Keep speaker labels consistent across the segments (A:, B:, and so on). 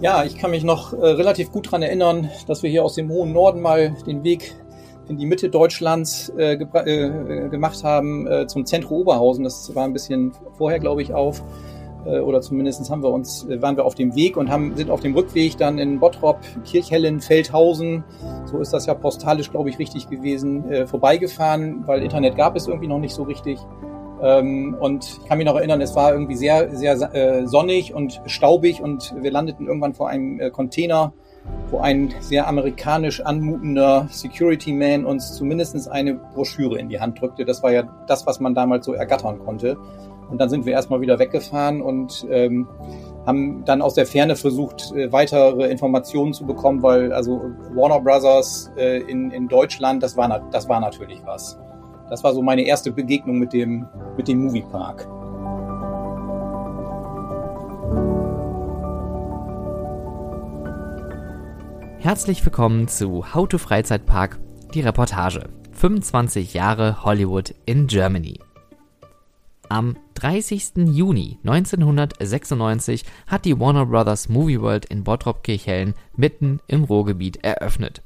A: Ja, ich kann mich noch äh, relativ gut daran erinnern, dass wir hier aus dem hohen Norden mal den Weg in die Mitte Deutschlands äh, äh, gemacht haben, äh, zum Zentrum Oberhausen. Das war ein bisschen vorher, glaube ich, auf. Äh, oder zumindest haben wir uns, äh, waren wir auf dem Weg und haben, sind auf dem Rückweg dann in Bottrop, Kirchhellen, Feldhausen, so ist das ja postalisch, glaube ich, richtig gewesen, äh, vorbeigefahren, weil Internet gab es irgendwie noch nicht so richtig. Ähm, und ich kann mich noch erinnern, es war irgendwie sehr, sehr äh, sonnig und staubig und wir landeten irgendwann vor einem äh, Container, wo ein sehr amerikanisch anmutender Security Man uns zumindest eine Broschüre in die Hand drückte. Das war ja das, was man damals so ergattern konnte. Und dann sind wir erstmal wieder weggefahren und ähm, haben dann aus der Ferne versucht, äh, weitere Informationen zu bekommen, weil also Warner Brothers äh, in, in Deutschland, das war, das war natürlich was. Das war so meine erste Begegnung mit dem, mit dem Moviepark.
B: Herzlich willkommen zu How to Freizeitpark, die Reportage. 25 Jahre Hollywood in Germany. Am 30. Juni 1996 hat die Warner Brothers Movie World in Bottrop-Kirchhellen mitten im Ruhrgebiet eröffnet.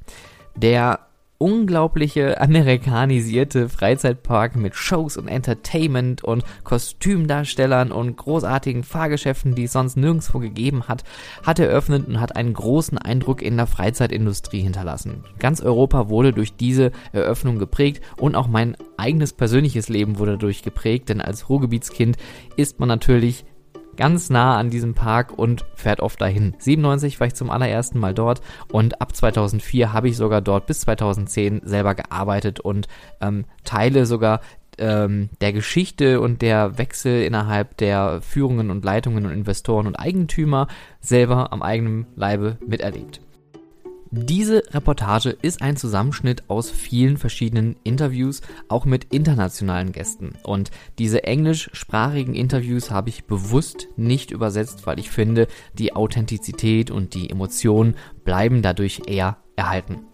B: Der unglaubliche amerikanisierte Freizeitpark mit Shows und Entertainment und Kostümdarstellern und großartigen Fahrgeschäften, die es sonst nirgendwo gegeben hat, hat eröffnet und hat einen großen Eindruck in der Freizeitindustrie hinterlassen. Ganz Europa wurde durch diese Eröffnung geprägt und auch mein eigenes persönliches Leben wurde dadurch geprägt, denn als Ruhrgebietskind ist man natürlich ganz nah an diesem Park und fährt oft dahin. 97 war ich zum allerersten Mal dort und ab 2004 habe ich sogar dort bis 2010 selber gearbeitet und ähm, Teile sogar ähm, der Geschichte und der Wechsel innerhalb der Führungen und Leitungen und Investoren und Eigentümer selber am eigenen Leibe miterlebt. Diese Reportage ist ein Zusammenschnitt aus vielen verschiedenen Interviews, auch mit internationalen Gästen. Und diese englischsprachigen Interviews habe ich bewusst nicht übersetzt, weil ich finde, die Authentizität und die Emotionen bleiben dadurch eher erhalten.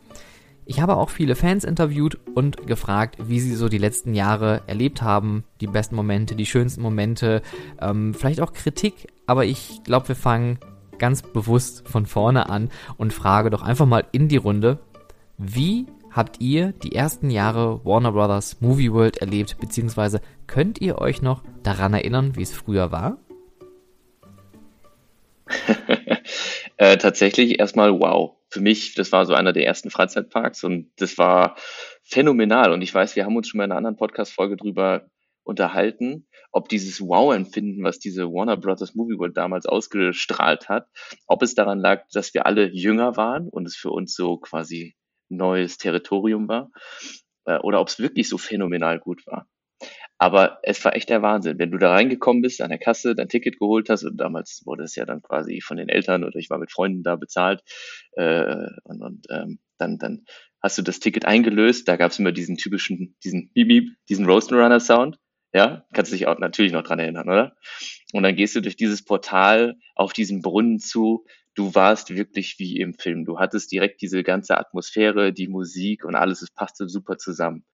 B: Ich habe auch viele Fans interviewt und gefragt, wie sie so die letzten Jahre erlebt haben, die besten Momente, die schönsten Momente, ähm, vielleicht auch Kritik, aber ich glaube, wir fangen ganz bewusst von vorne an und frage doch einfach mal in die Runde, wie habt ihr die ersten Jahre Warner Brothers Movie World erlebt, beziehungsweise könnt ihr euch noch daran erinnern, wie es früher war?
C: äh, tatsächlich erstmal wow. Für mich, das war so einer der ersten Freizeitparks und das war phänomenal. Und ich weiß, wir haben uns schon mal in einer anderen Podcast-Folge drüber unterhalten, ob dieses Wow-Empfinden, was diese Warner Brothers Movie World damals ausgestrahlt hat, ob es daran lag, dass wir alle jünger waren und es für uns so quasi neues Territorium war, äh, oder ob es wirklich so phänomenal gut war. Aber es war echt der Wahnsinn. Wenn du da reingekommen bist, an der Kasse, dein Ticket geholt hast, und damals wurde es ja dann quasi von den Eltern oder ich war mit Freunden da bezahlt, äh, und, und ähm, dann, dann hast du das Ticket eingelöst, da gab es immer diesen typischen, diesen Beep, diesen Roadrunner Sound. Ja, kannst du dich auch natürlich noch dran erinnern, oder? Und dann gehst du durch dieses Portal auf diesen Brunnen zu. Du warst wirklich wie im Film. Du hattest direkt diese ganze Atmosphäre, die Musik und alles, es passte super zusammen.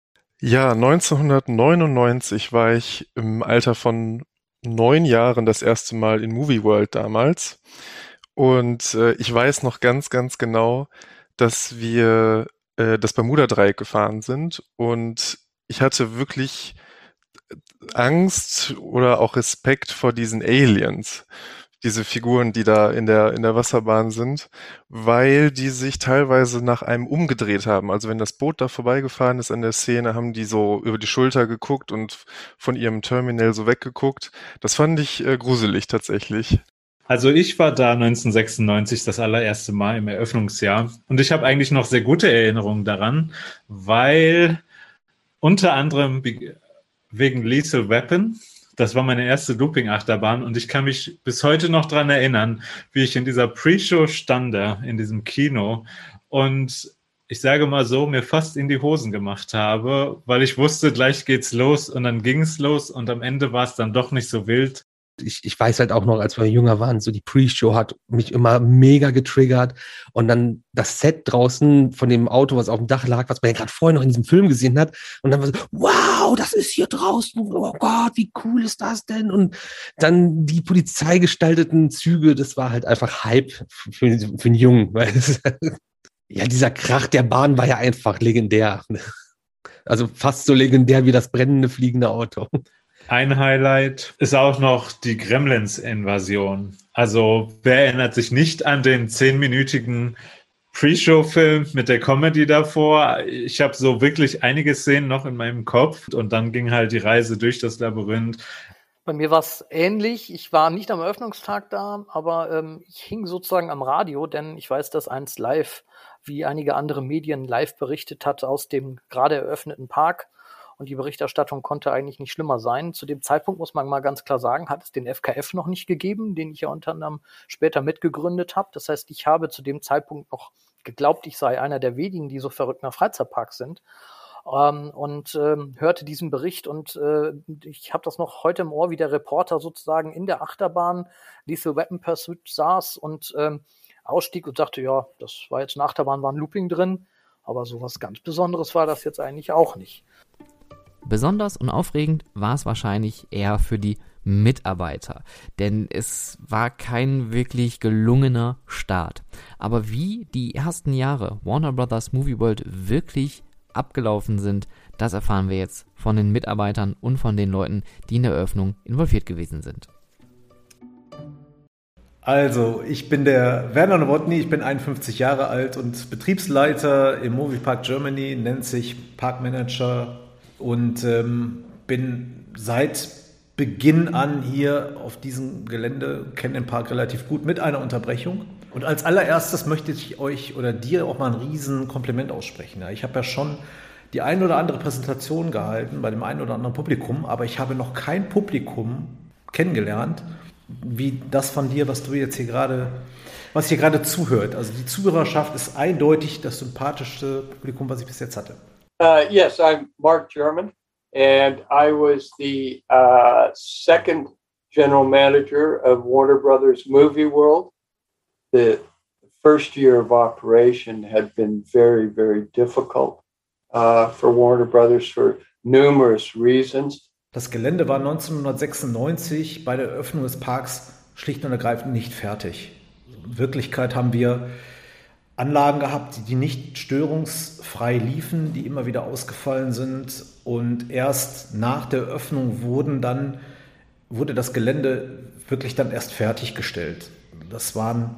D: Ja, 1999 war ich im Alter von neun Jahren das erste Mal in Movie World damals. Und äh, ich weiß noch ganz, ganz genau, dass wir äh, das Bermuda-Dreieck gefahren sind. Und ich hatte wirklich Angst oder auch Respekt vor diesen Aliens, diese Figuren, die da in der, in der Wasserbahn sind, weil die sich teilweise nach einem umgedreht haben. Also wenn das Boot da vorbeigefahren ist an der Szene, haben die so über die Schulter geguckt und von ihrem Terminal so weggeguckt. Das fand ich äh, gruselig tatsächlich.
E: Also ich war da 1996 das allererste Mal im Eröffnungsjahr und ich habe eigentlich noch sehr gute Erinnerungen daran, weil unter anderem wegen Lethal Weapon. Das war meine erste Looping-Achterbahn und ich kann mich bis heute noch dran erinnern, wie ich in dieser Pre-Show stande, in diesem Kino und ich sage mal so, mir fast in die Hosen gemacht habe, weil ich wusste, gleich geht's los und dann ging's los und am Ende war es dann doch nicht so wild.
F: Ich, ich weiß halt auch noch, als wir jünger waren, so die Pre-Show hat mich immer mega getriggert. Und dann das Set draußen von dem Auto, was auf dem Dach lag, was man ja gerade vorher noch in diesem Film gesehen hat. Und dann war so, wow, das ist hier draußen. Oh Gott, wie cool ist das denn? Und dann die polizeigestalteten Züge, das war halt einfach Hype für, für einen Jungen. Weil es, ja, dieser Krach der Bahn war ja einfach legendär. Also fast so legendär wie das brennende fliegende Auto.
E: Ein Highlight ist auch noch die Gremlins-Invasion. Also wer erinnert sich nicht an den zehnminütigen Pre-Show-Film mit der Comedy davor? Ich habe so wirklich einige Szenen noch in meinem Kopf und dann ging halt die Reise durch das Labyrinth.
G: Bei mir war es ähnlich. Ich war nicht am Eröffnungstag da, aber ähm, ich hing sozusagen am Radio, denn ich weiß, dass eins live, wie einige andere Medien live berichtet hat, aus dem gerade eröffneten Park und die Berichterstattung konnte eigentlich nicht schlimmer sein. Zu dem Zeitpunkt muss man mal ganz klar sagen, hat es den FKF noch nicht gegeben, den ich ja unter anderem später mitgegründet habe. Das heißt, ich habe zu dem Zeitpunkt noch geglaubt, ich sei einer der wenigen, die so verrückt nach Freizeitparks sind. Ähm, und ähm, hörte diesen Bericht und äh, ich habe das noch heute im Ohr, wie der Reporter sozusagen in der Achterbahn Lethal Weapon Pursuit saß und ähm, ausstieg und sagte, ja, das war jetzt eine Achterbahn, war ein Looping drin, aber sowas ganz Besonderes war das jetzt eigentlich auch nicht.
B: Besonders und aufregend war es wahrscheinlich eher für die Mitarbeiter, denn es war kein wirklich gelungener Start. Aber wie die ersten Jahre Warner Brothers Movie World wirklich abgelaufen sind, das erfahren wir jetzt von den Mitarbeitern und von den Leuten, die in der Eröffnung involviert gewesen sind.
H: Also, ich bin der Werner Nowotny, ich bin 51 Jahre alt und Betriebsleiter im Moviepark Germany, nennt sich Parkmanager und ähm, bin seit Beginn an hier auf diesem Gelände, kenne den Park relativ gut mit einer Unterbrechung. Und als allererstes möchte ich euch oder dir auch mal ein riesen Kompliment aussprechen. Ich habe ja schon die ein oder andere Präsentation gehalten bei dem einen oder anderen Publikum, aber ich habe noch kein Publikum kennengelernt, wie das von dir, was du jetzt hier gerade, was hier gerade zuhört. Also die Zuhörerschaft ist eindeutig das sympathischste Publikum, was ich bis jetzt hatte.
I: Uh, yes, I'm Mark German, and I was the uh, second general manager of Warner Brothers Movie World. The first year of operation had been very, very difficult uh, for Warner Brothers for numerous reasons.
H: Das Gelände war 1996 bei der Eröffnung des Parks schlicht und ergreifend nicht fertig. In Wirklichkeit haben wir Anlagen gehabt, die nicht störungsfrei liefen, die immer wieder ausgefallen sind. Und erst nach der Öffnung wurden dann, wurde das Gelände wirklich dann erst fertiggestellt. Das waren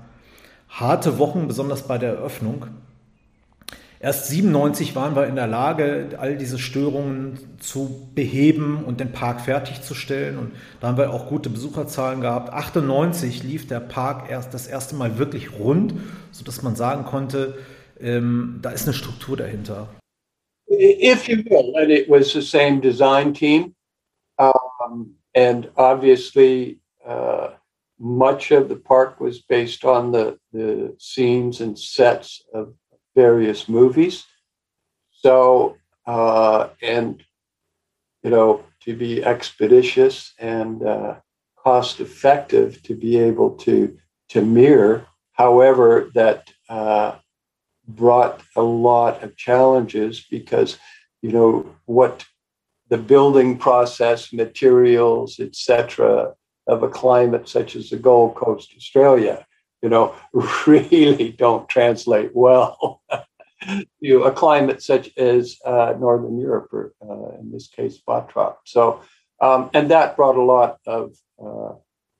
H: harte Wochen, besonders bei der Eröffnung. Erst 97 waren wir in der Lage, all diese Störungen zu beheben und den Park fertigzustellen. Und da haben wir auch gute Besucherzahlen gehabt. 98 lief der Park erst das erste Mal wirklich rund, sodass man sagen konnte, ähm, da ist eine Struktur dahinter.
I: If you will, and it was the same design team, um, and obviously uh, much of the park was based on the, the scenes and sets of various movies. So, uh, and, you know, to be expeditious and uh, cost effective to be able to, to mirror. However, that uh, brought a lot of challenges because, you know, what the building process, materials, etc., of a climate such as the Gold Coast, Australia, you know, really don't translate well to a climate such as uh, Northern Europe, or uh, in this case, Batrop. So, um, and that brought a lot of uh,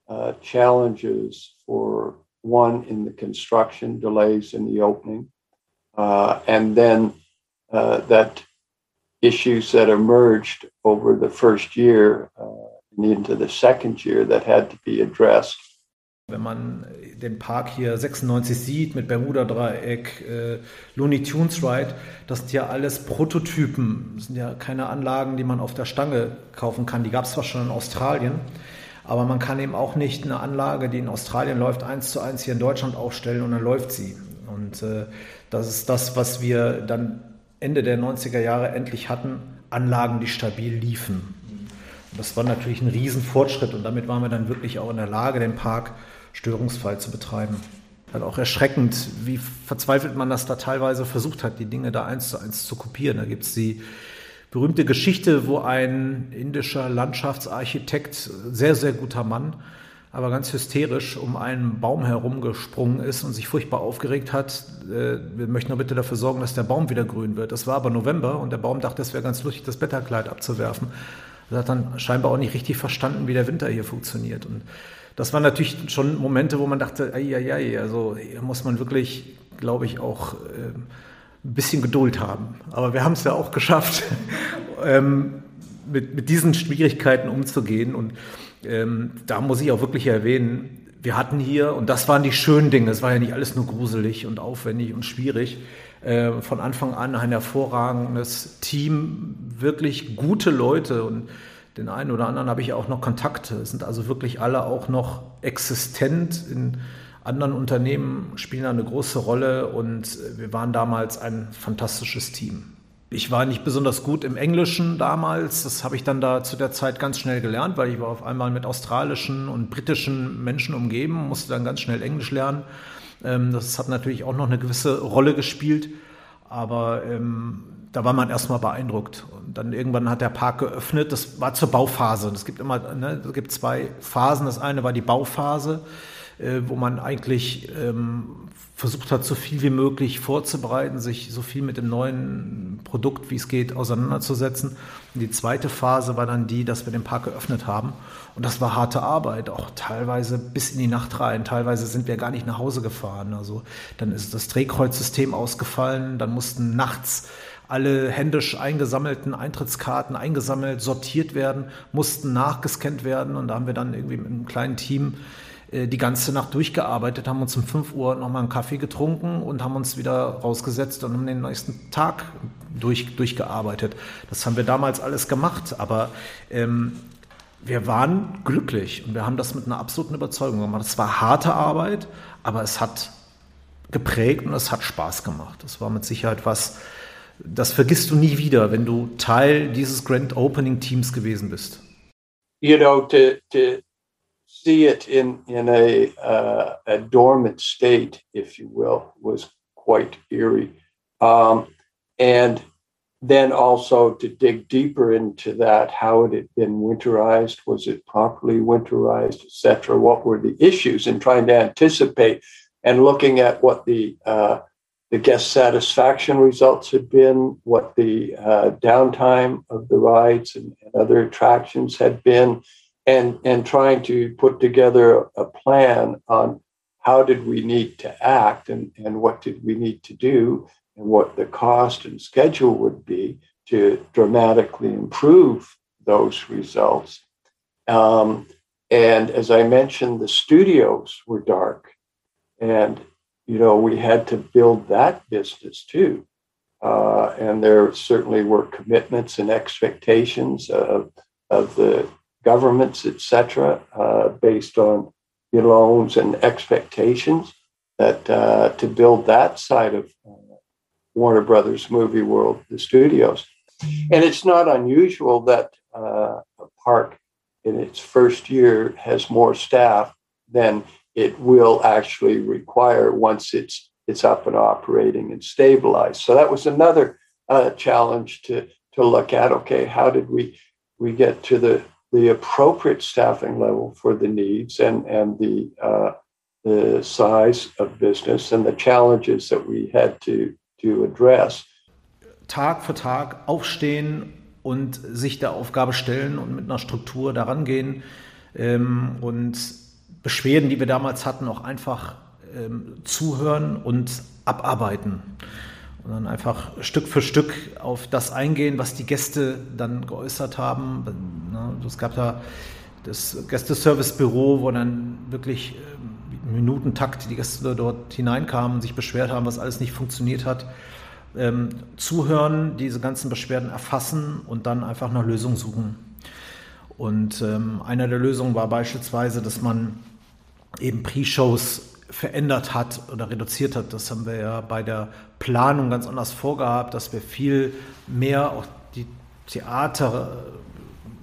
I: uh, challenges for one in the construction, delays in the opening, uh, and then uh, that issues that emerged over the first year and into the second year that had to be addressed
H: Wenn man den Park hier 96 sieht mit Bermuda-Dreieck, äh, Looney Tunes Ride, das sind ja alles Prototypen. Das sind ja keine Anlagen, die man auf der Stange kaufen kann. Die gab es zwar schon in Australien, aber man kann eben auch nicht eine Anlage, die in Australien läuft, eins zu eins hier in Deutschland aufstellen und dann läuft sie. Und äh, das ist das, was wir dann Ende der 90er Jahre endlich hatten. Anlagen, die stabil liefen. Das war natürlich ein Riesenfortschritt und damit waren wir dann wirklich auch in der Lage, den Park störungsfrei zu betreiben. Halt auch erschreckend, wie verzweifelt man das da teilweise versucht hat, die Dinge da eins zu eins zu kopieren. Da gibt es die berühmte Geschichte, wo ein indischer Landschaftsarchitekt, sehr, sehr guter Mann, aber ganz hysterisch um einen Baum herumgesprungen ist und sich furchtbar aufgeregt hat. Äh, wir möchten nur bitte dafür sorgen, dass der Baum wieder grün wird. Das war aber November und der Baum dachte, es wäre ganz lustig, das Blätterkleid abzuwerfen. Er hat dann scheinbar auch nicht richtig verstanden, wie der Winter hier funktioniert. Und das waren natürlich schon Momente, wo man dachte, ei, ei, ei, also hier muss man wirklich, glaube ich, auch äh, ein bisschen Geduld haben. Aber wir haben es ja auch geschafft, ähm, mit, mit diesen Schwierigkeiten umzugehen. Und ähm, da muss ich auch wirklich erwähnen, wir hatten hier, und das waren die schönen Dinge, es war ja nicht alles nur gruselig und aufwendig und schwierig, äh, von Anfang an ein hervorragendes Team, wirklich gute Leute und den einen oder anderen habe ich auch noch Kontakte. Es sind also wirklich alle auch noch existent in anderen Unternehmen, spielen eine große Rolle und wir waren damals ein fantastisches Team. Ich war nicht besonders gut im Englischen damals. Das habe ich dann da zu der Zeit ganz schnell gelernt, weil ich war auf einmal mit australischen und britischen Menschen umgeben, musste dann ganz schnell Englisch lernen. Ähm, das hat natürlich auch noch eine gewisse Rolle gespielt. Aber ähm, da war man erstmal beeindruckt. Und dann irgendwann hat der Park geöffnet. Das war zur Bauphase. Es gibt immer, ne, es gibt zwei Phasen. Das eine war die Bauphase äh, wo man eigentlich ähm, versucht hat, so viel wie möglich vorzubereiten, sich so viel mit dem neuen Produkt, wie es geht, auseinanderzusetzen. Und die zweite Phase war dann die, dass wir den Park geöffnet haben. Und das war harte Arbeit, auch teilweise bis in die Nacht rein. Teilweise sind wir gar nicht nach Hause gefahren. Also dann ist das Drehkreuzsystem ausgefallen. Dann mussten nachts alle händisch eingesammelten Eintrittskarten eingesammelt, sortiert werden, mussten nachgescannt werden. Und da haben wir dann irgendwie mit einem kleinen Team äh, die ganze Nacht durchgearbeitet, haben uns um 5 Uhr nochmal einen Kaffee getrunken und haben uns wieder rausgesetzt und haben den nächsten Tag durch, durchgearbeitet. Das haben wir damals alles gemacht, aber ähm, wir waren glücklich und wir haben das mit einer absoluten Überzeugung gemacht. Es war harte Arbeit, aber es hat geprägt und es hat Spaß gemacht. Das war mit Sicherheit was, das vergisst du nie wieder, wenn du Teil dieses Grand Opening Teams gewesen bist.
I: You know, to, to see it in in a uh, a dormant state, if you will, was quite eerie. Um, and then also to dig deeper into that, how had it been winterized, was it properly winterized, etc. What were the issues, and trying to anticipate and looking at what the uh, the guest satisfaction results had been, what the uh, downtime of the rides and, and other attractions had been, and and trying to put together a plan on how did we need to act and, and what did we need to do and what the cost and schedule would be to dramatically improve those results. Um, and as I mentioned, the studios were dark. And, you know, we had to build that business too. Uh, and there certainly were commitments and expectations of, of the governments, etc., uh, based on loans and expectations. That uh, to build that side of uh, Warner Brothers movie world, the studios, and it's not unusual that uh, a park in its first year has more staff than it will actually require once it's it's up and operating and stabilized. So that was another uh, challenge to to look at. Okay, how did we we get to the the appropriate staffing level for the needs and and the uh, the size of business and the challenges that we had to to address.
H: Tag für Tag aufstehen und sich der Aufgabe stellen und mit einer Struktur daran gehen ähm, und Beschwerden, die wir damals hatten, auch einfach ähm, zuhören und abarbeiten und dann einfach Stück für Stück auf das eingehen, was die Gäste dann geäußert haben. Ne, es gab da das Gästeservicebüro, wo dann wirklich im ähm, Minutentakt die Gäste dort hineinkamen, sich beschwert haben, was alles nicht funktioniert hat. Ähm, zuhören, diese ganzen Beschwerden erfassen und dann einfach nach Lösungen suchen. Und ähm, eine der Lösungen war beispielsweise, dass man eben Pre-Shows verändert hat oder reduziert hat. Das haben wir ja bei der Planung ganz anders vorgehabt, dass wir viel mehr auch die Theater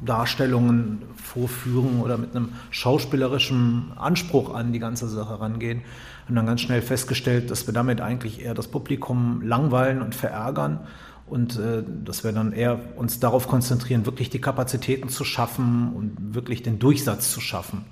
H: Darstellungen vorführen oder mit einem schauspielerischen Anspruch an die ganze Sache rangehen. Und dann ganz schnell festgestellt, dass wir damit eigentlich eher das Publikum langweilen und verärgern und äh, dass wir dann eher uns darauf konzentrieren, wirklich die Kapazitäten zu schaffen und wirklich den Durchsatz zu schaffen.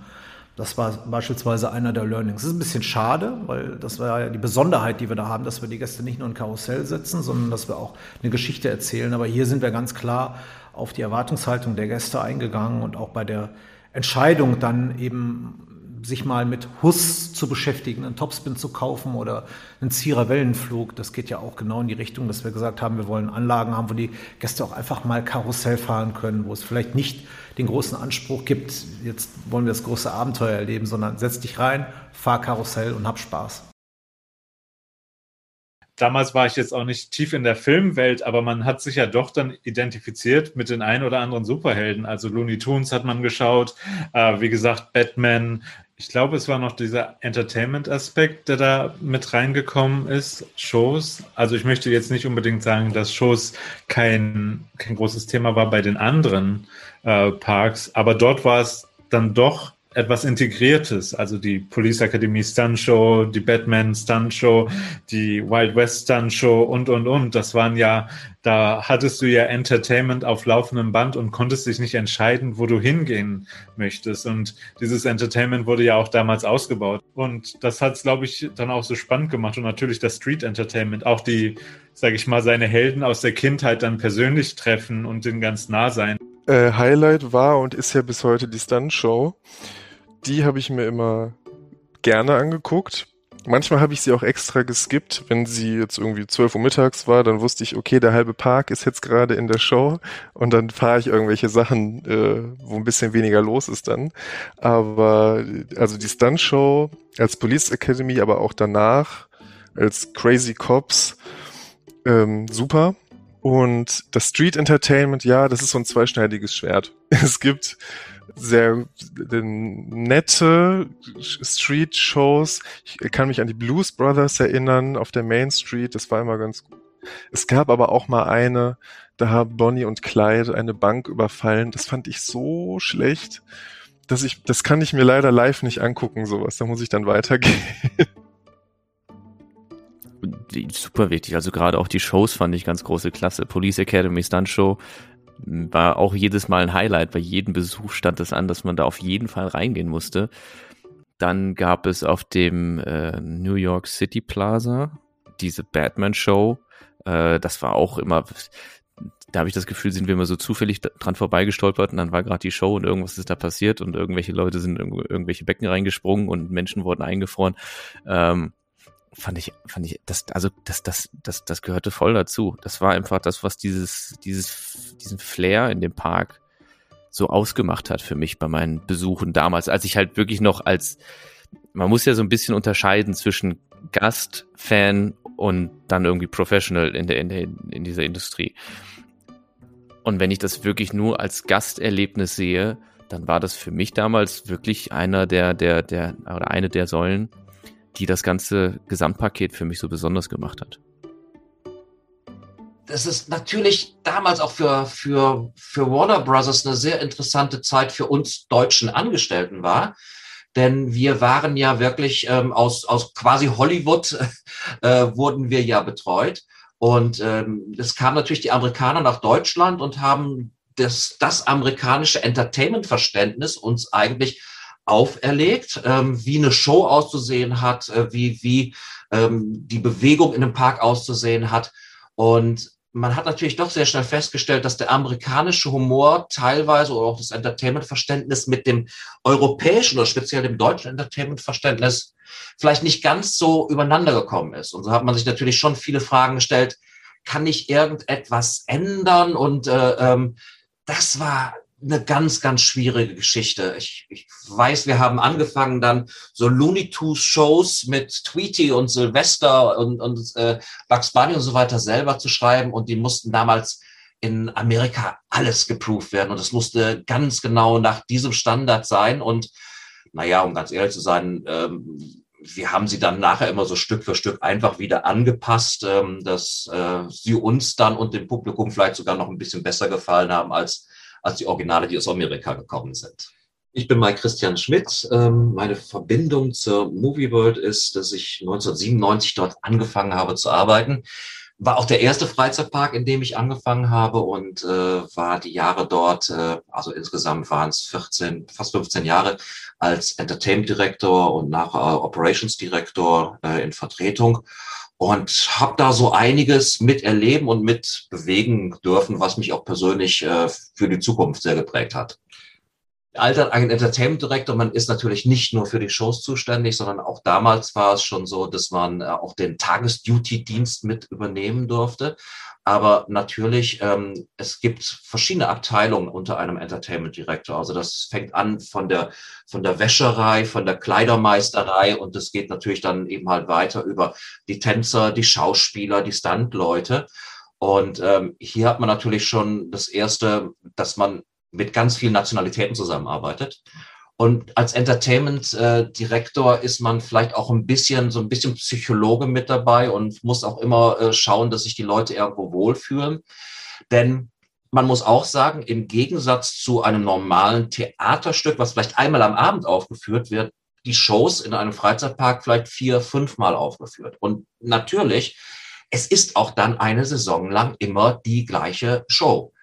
H: Das war beispielsweise einer der Learnings. Das ist ein bisschen schade, weil das war ja die Besonderheit, die wir da haben, dass wir die Gäste nicht nur in Karussell setzen, sondern dass wir auch eine Geschichte erzählen. Aber hier sind wir ganz klar auf die Erwartungshaltung der Gäste eingegangen und auch bei der Entscheidung dann eben sich mal mit Huss zu beschäftigen, einen Topspin zu kaufen oder einen Zierer Wellenflug. Das geht ja auch genau in die Richtung, dass wir gesagt haben, wir wollen Anlagen haben, wo die Gäste auch einfach mal Karussell fahren können, wo es vielleicht nicht den großen Anspruch gibt, jetzt wollen wir das große Abenteuer erleben, sondern setz dich rein, fahr Karussell und hab Spaß
E: damals war ich jetzt auch nicht tief in der Filmwelt, aber man hat sich ja doch dann identifiziert mit den ein oder anderen Superhelden. Also Looney Tunes hat man geschaut, äh, wie gesagt, Batman. Ich glaube, es war noch dieser Entertainment-Aspekt, der da mit reingekommen ist. Shows. Also ich möchte jetzt nicht unbedingt sagen, dass Shows kein, kein großes Thema war bei den anderen äh, Parks, aber dort war es dann doch etwas Integriertes, also die Police Academy Stunt Show, die Batman Stunt Show, die Wild West Stunt Show und, und, und. Das waren ja, da hattest du ja Entertainment auf laufendem Band und konntest dich nicht entscheiden, wo du hingehen möchtest. Und dieses Entertainment wurde ja auch damals ausgebaut. Und das hat es, glaube ich, dann auch so spannend gemacht. Und natürlich das Street Entertainment, auch die, sage ich mal, seine Helden aus der Kindheit dann persönlich treffen und denen ganz nah sein.
D: Äh, Highlight war und ist ja bis heute die Stunt Show die habe ich mir immer gerne angeguckt. Manchmal habe ich sie auch extra geskippt, wenn sie jetzt irgendwie 12 Uhr mittags war, dann wusste ich, okay, der halbe Park ist jetzt gerade in der Show und dann fahre ich irgendwelche Sachen, äh, wo ein bisschen weniger los ist dann. Aber also die Stunt-Show als Police Academy, aber auch danach als Crazy Cops, ähm, super. Und das Street Entertainment, ja, das ist so ein zweischneidiges Schwert. Es gibt sehr nette Street-Shows. Ich kann mich an die Blues Brothers erinnern auf der Main Street. Das war immer ganz gut. Es gab aber auch mal eine, da haben Bonnie und Clyde eine Bank überfallen. Das fand ich so schlecht, dass ich, das kann ich mir leider live nicht angucken, sowas. Da muss ich dann weitergehen.
J: Super wichtig. Also gerade auch die Shows fand ich ganz große Klasse. Police Academy Stunt Show, war auch jedes Mal ein Highlight. Bei jedem Besuch stand es an, dass man da auf jeden Fall reingehen musste. Dann gab es auf dem äh, New York City Plaza diese Batman-Show. Äh, das war auch immer, da habe ich das Gefühl, sind wir immer so zufällig dran vorbeigestolpert und dann war gerade die Show und irgendwas ist da passiert und irgendwelche Leute sind in irgendwelche Becken reingesprungen und Menschen wurden eingefroren. Ähm, fand ich, fand ich, das, also das, das, das, das gehörte voll dazu. Das war einfach das, was dieses, dieses, diesen Flair in dem Park so ausgemacht hat für mich bei meinen Besuchen damals, als ich halt wirklich noch als, man muss ja so ein bisschen unterscheiden zwischen Gast, Fan und dann irgendwie Professional in der, in der, in dieser Industrie. Und wenn ich das wirklich nur als Gasterlebnis sehe, dann war das für mich damals wirklich einer der, der, der, oder eine der Säulen, die das ganze Gesamtpaket für mich so besonders gemacht hat.
K: Das ist natürlich damals auch für, für, für Warner Brothers eine sehr interessante Zeit für uns deutschen Angestellten war. Denn wir waren ja wirklich ähm, aus, aus quasi Hollywood äh, wurden wir ja betreut. Und ähm, es kamen natürlich die Amerikaner nach Deutschland und haben das, das amerikanische Entertainment-Verständnis uns eigentlich auferlegt, ähm, wie eine Show auszusehen hat, äh, wie, wie ähm, die Bewegung in einem Park auszusehen hat. Und man hat natürlich doch sehr schnell festgestellt, dass der amerikanische Humor teilweise oder auch das Entertainment-Verständnis mit dem europäischen oder speziell dem deutschen Entertainment-Verständnis vielleicht nicht ganz so übereinander gekommen ist. Und so hat man sich natürlich schon viele Fragen gestellt, kann ich irgendetwas ändern? Und äh, ähm, das war eine ganz, ganz schwierige Geschichte. Ich, ich weiß, wir haben angefangen dann so Looney Tunes Shows mit Tweety und Sylvester und, und äh, Bugs Bunny und so weiter selber zu schreiben und die mussten damals in Amerika alles geproved werden und es musste ganz genau nach diesem Standard sein und naja, um ganz ehrlich zu sein, ähm, wir haben sie dann nachher immer so Stück für Stück einfach wieder angepasst, ähm, dass äh, sie uns dann und dem Publikum vielleicht sogar noch ein bisschen besser gefallen haben als als die Originale, die aus Amerika gekommen sind. Ich bin mal Christian Schmidt. Ähm, meine Verbindung zur Movie World ist, dass ich 1997 dort angefangen habe zu arbeiten. War auch der erste Freizeitpark, in dem ich angefangen habe und äh, war die Jahre dort, äh, also insgesamt waren es 14, fast 15 Jahre als Entertainment Director und nachher Operations Director äh, in Vertretung und habe da so einiges miterleben und mitbewegen dürfen, was mich auch persönlich äh, für die Zukunft sehr geprägt hat. Alter, ein Entertainment Director, man ist natürlich nicht nur für die Shows zuständig, sondern auch damals war es schon so, dass man äh, auch den Tagesduty-Dienst mit übernehmen durfte. Aber natürlich, ähm, es gibt verschiedene Abteilungen unter einem Entertainment Director. Also das fängt an von der, von der Wäscherei, von der Kleidermeisterei und es geht natürlich dann eben halt weiter über die Tänzer, die Schauspieler, die Standleute. Und ähm, hier hat man natürlich schon das Erste, dass man mit ganz vielen Nationalitäten zusammenarbeitet. Und als Entertainment-Direktor ist man vielleicht auch ein bisschen, so ein bisschen Psychologe mit dabei und muss auch immer äh, schauen, dass sich die Leute irgendwo wohlfühlen. Denn man muss auch sagen, im Gegensatz zu einem normalen Theaterstück, was vielleicht einmal am Abend aufgeführt wird, die Shows in einem Freizeitpark vielleicht vier, fünfmal aufgeführt. Und natürlich, es ist auch dann eine Saison lang immer die gleiche Show.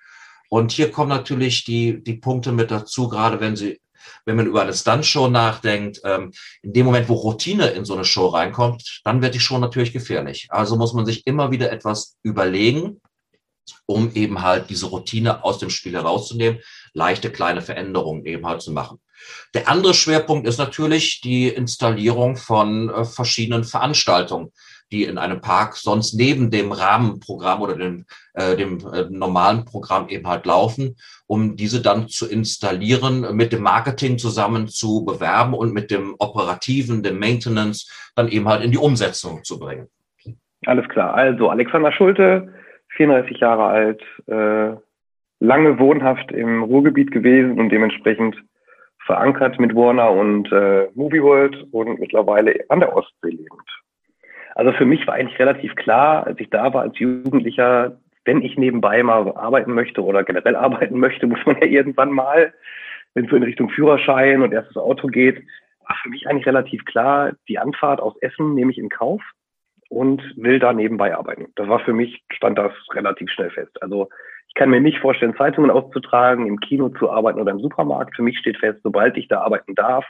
K: Und hier kommen natürlich die, die Punkte mit dazu, gerade wenn Sie, wenn man über eine Stuntshow nachdenkt, ähm, in dem Moment, wo Routine in so eine Show reinkommt, dann wird die Show natürlich gefährlich. Also muss man sich immer wieder etwas überlegen, um eben halt diese Routine aus dem Spiel herauszunehmen, leichte kleine Veränderungen eben halt zu machen. Der andere Schwerpunkt ist natürlich die Installierung von äh, verschiedenen Veranstaltungen die in einem Park sonst neben dem Rahmenprogramm oder dem, äh, dem äh, normalen Programm eben halt laufen, um diese dann zu installieren, mit dem Marketing zusammen zu bewerben und mit dem Operativen, dem Maintenance dann eben halt in die Umsetzung zu bringen.
L: Alles klar. Also Alexander Schulte, 34 Jahre alt, äh, lange wohnhaft im Ruhrgebiet gewesen und dementsprechend verankert mit Warner und äh, Movie World und mittlerweile an der Ostsee lebend. Also für mich war eigentlich relativ klar, als ich da war als Jugendlicher, wenn ich nebenbei mal arbeiten möchte oder generell arbeiten möchte, muss man ja irgendwann mal, wenn es so in Richtung Führerschein und erstes Auto geht, war für mich eigentlich relativ klar, die Anfahrt aus Essen nehme ich in Kauf und will da nebenbei arbeiten. Das war für mich, stand das relativ schnell fest. Also ich kann mir nicht vorstellen, Zeitungen auszutragen, im Kino zu arbeiten oder im Supermarkt. Für mich steht fest, sobald ich da arbeiten darf,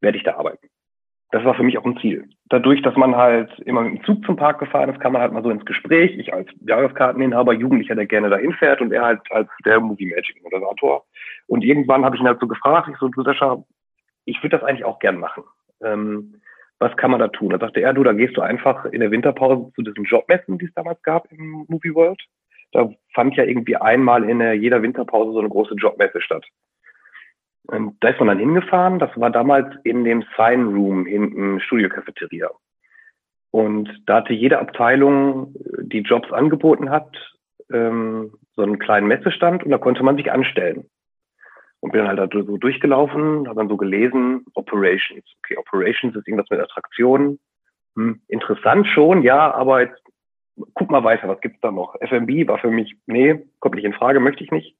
L: werde ich da arbeiten das war für mich auch ein Ziel. Dadurch, dass man halt immer mit dem Zug zum Park gefahren ist, kam man halt mal so ins Gespräch. Ich als Jahreskarteninhaber, Jugendlicher, der gerne dahin fährt und er halt als der Movie Magic Moderator. Und irgendwann habe ich ihn halt so gefragt, ich so, du Sascha, ich würde das eigentlich auch gern machen. Ähm, was kann man da tun? Da sagte er, du, da gehst du einfach in der Winterpause zu diesen Jobmessen, die es damals gab im Movie World. Da fand ja irgendwie einmal in jeder Winterpause so eine große Jobmesse statt. Und da ist man dann hingefahren. Das war damals in dem Sign Room hinten Studio-Cafeteria. Und da hatte jede Abteilung, die Jobs angeboten hat, ähm, so einen kleinen Messestand und da konnte man sich anstellen. Und bin dann halt so durchgelaufen, habe dann so gelesen, Operations. Okay, Operations ist irgendwas mit Attraktionen. Hm, interessant schon, ja, aber jetzt guck mal weiter, was gibt's da noch? FMB war für mich, nee, kommt nicht in Frage, möchte ich nicht.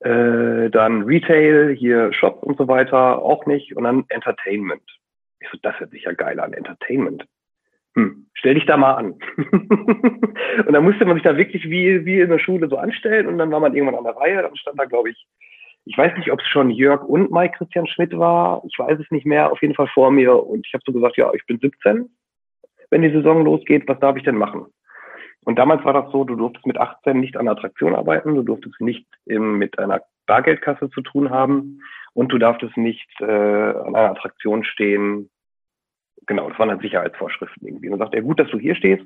L: Äh, dann Retail, hier Shops und so weiter, auch nicht. Und dann Entertainment. Ich so, das hört sich ja geil an, Entertainment. Hm, stell dich da mal an. und dann musste man sich da wirklich wie, wie in der Schule so anstellen und dann war man irgendwann an der Reihe. Dann stand da, glaube ich, ich weiß nicht, ob es schon Jörg und Mike Christian Schmidt war. Ich weiß es nicht mehr, auf jeden Fall vor mir. Und ich habe so gesagt, ja, ich bin 17. Wenn die Saison losgeht, was darf ich denn machen? Und damals war das so, du durftest mit 18 nicht an Attraktion arbeiten, du durftest nicht im, mit einer Bargeldkasse zu tun haben und du darfst nicht äh, an einer Attraktion stehen. Genau, das waren halt Sicherheitsvorschriften irgendwie. Und sagt er, gut, dass du hier stehst.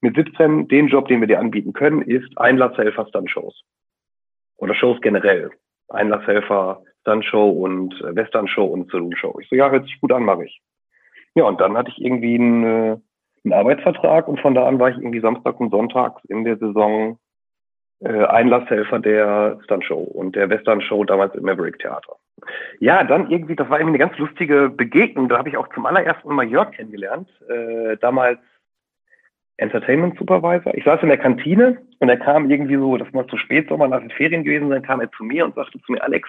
L: Mit 17, den Job, den wir dir anbieten können, ist Einlasshelfer Stunt-Shows. Oder Shows generell. Einlasshelfer, Stunt-Show und äh, Western-Show und Saloon-Show. Ich so, ja, hört sich gut an, mache ich. Ja, und dann hatte ich irgendwie ein, äh, einen Arbeitsvertrag und von da an war ich irgendwie Samstag und Sonntag in der Saison äh, Einlasshelfer der Stunt-Show und der Western-Show damals im Maverick Theater. Ja, dann irgendwie, das war irgendwie eine ganz lustige Begegnung. Da habe ich auch zum allerersten Mal Jörg kennengelernt. Äh, damals Entertainment Supervisor. Ich saß in der Kantine und er kam irgendwie so, das war zu spät, Sommer nach den Ferien gewesen sein, kam er zu mir und sagte zu mir, Alex,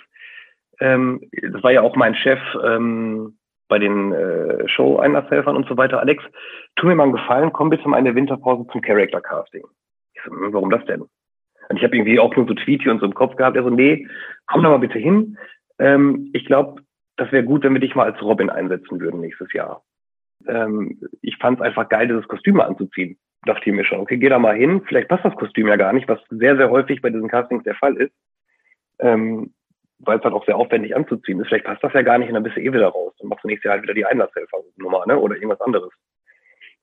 L: ähm, das war ja auch mein Chef ähm, bei den äh, Show-Einlasshelfern und so weiter, Alex, tu mir mal einen Gefallen, komm bitte mal in der Winterpause zum Character Casting. Ich so, hm, warum das denn? Und ich habe irgendwie auch nur so Tweety und so im Kopf gehabt. Er so, nee, komm da mal bitte hin. Ähm, ich glaube, das wäre gut, wenn wir dich mal als Robin einsetzen würden nächstes Jahr. Ähm, ich fand es einfach geil, dieses Kostüm anzuziehen. Dachte ich mir schon, okay, geh da mal hin. Vielleicht passt das Kostüm ja gar nicht, was sehr, sehr häufig bei diesen Castings der Fall ist. Ähm, weil es halt auch sehr aufwendig anzuziehen ist. Vielleicht passt das ja gar nicht und dann bist eh wieder raus. Dann machst du nächstes Jahr halt wieder die Einlasshelfer-Nummer, ne? Oder irgendwas anderes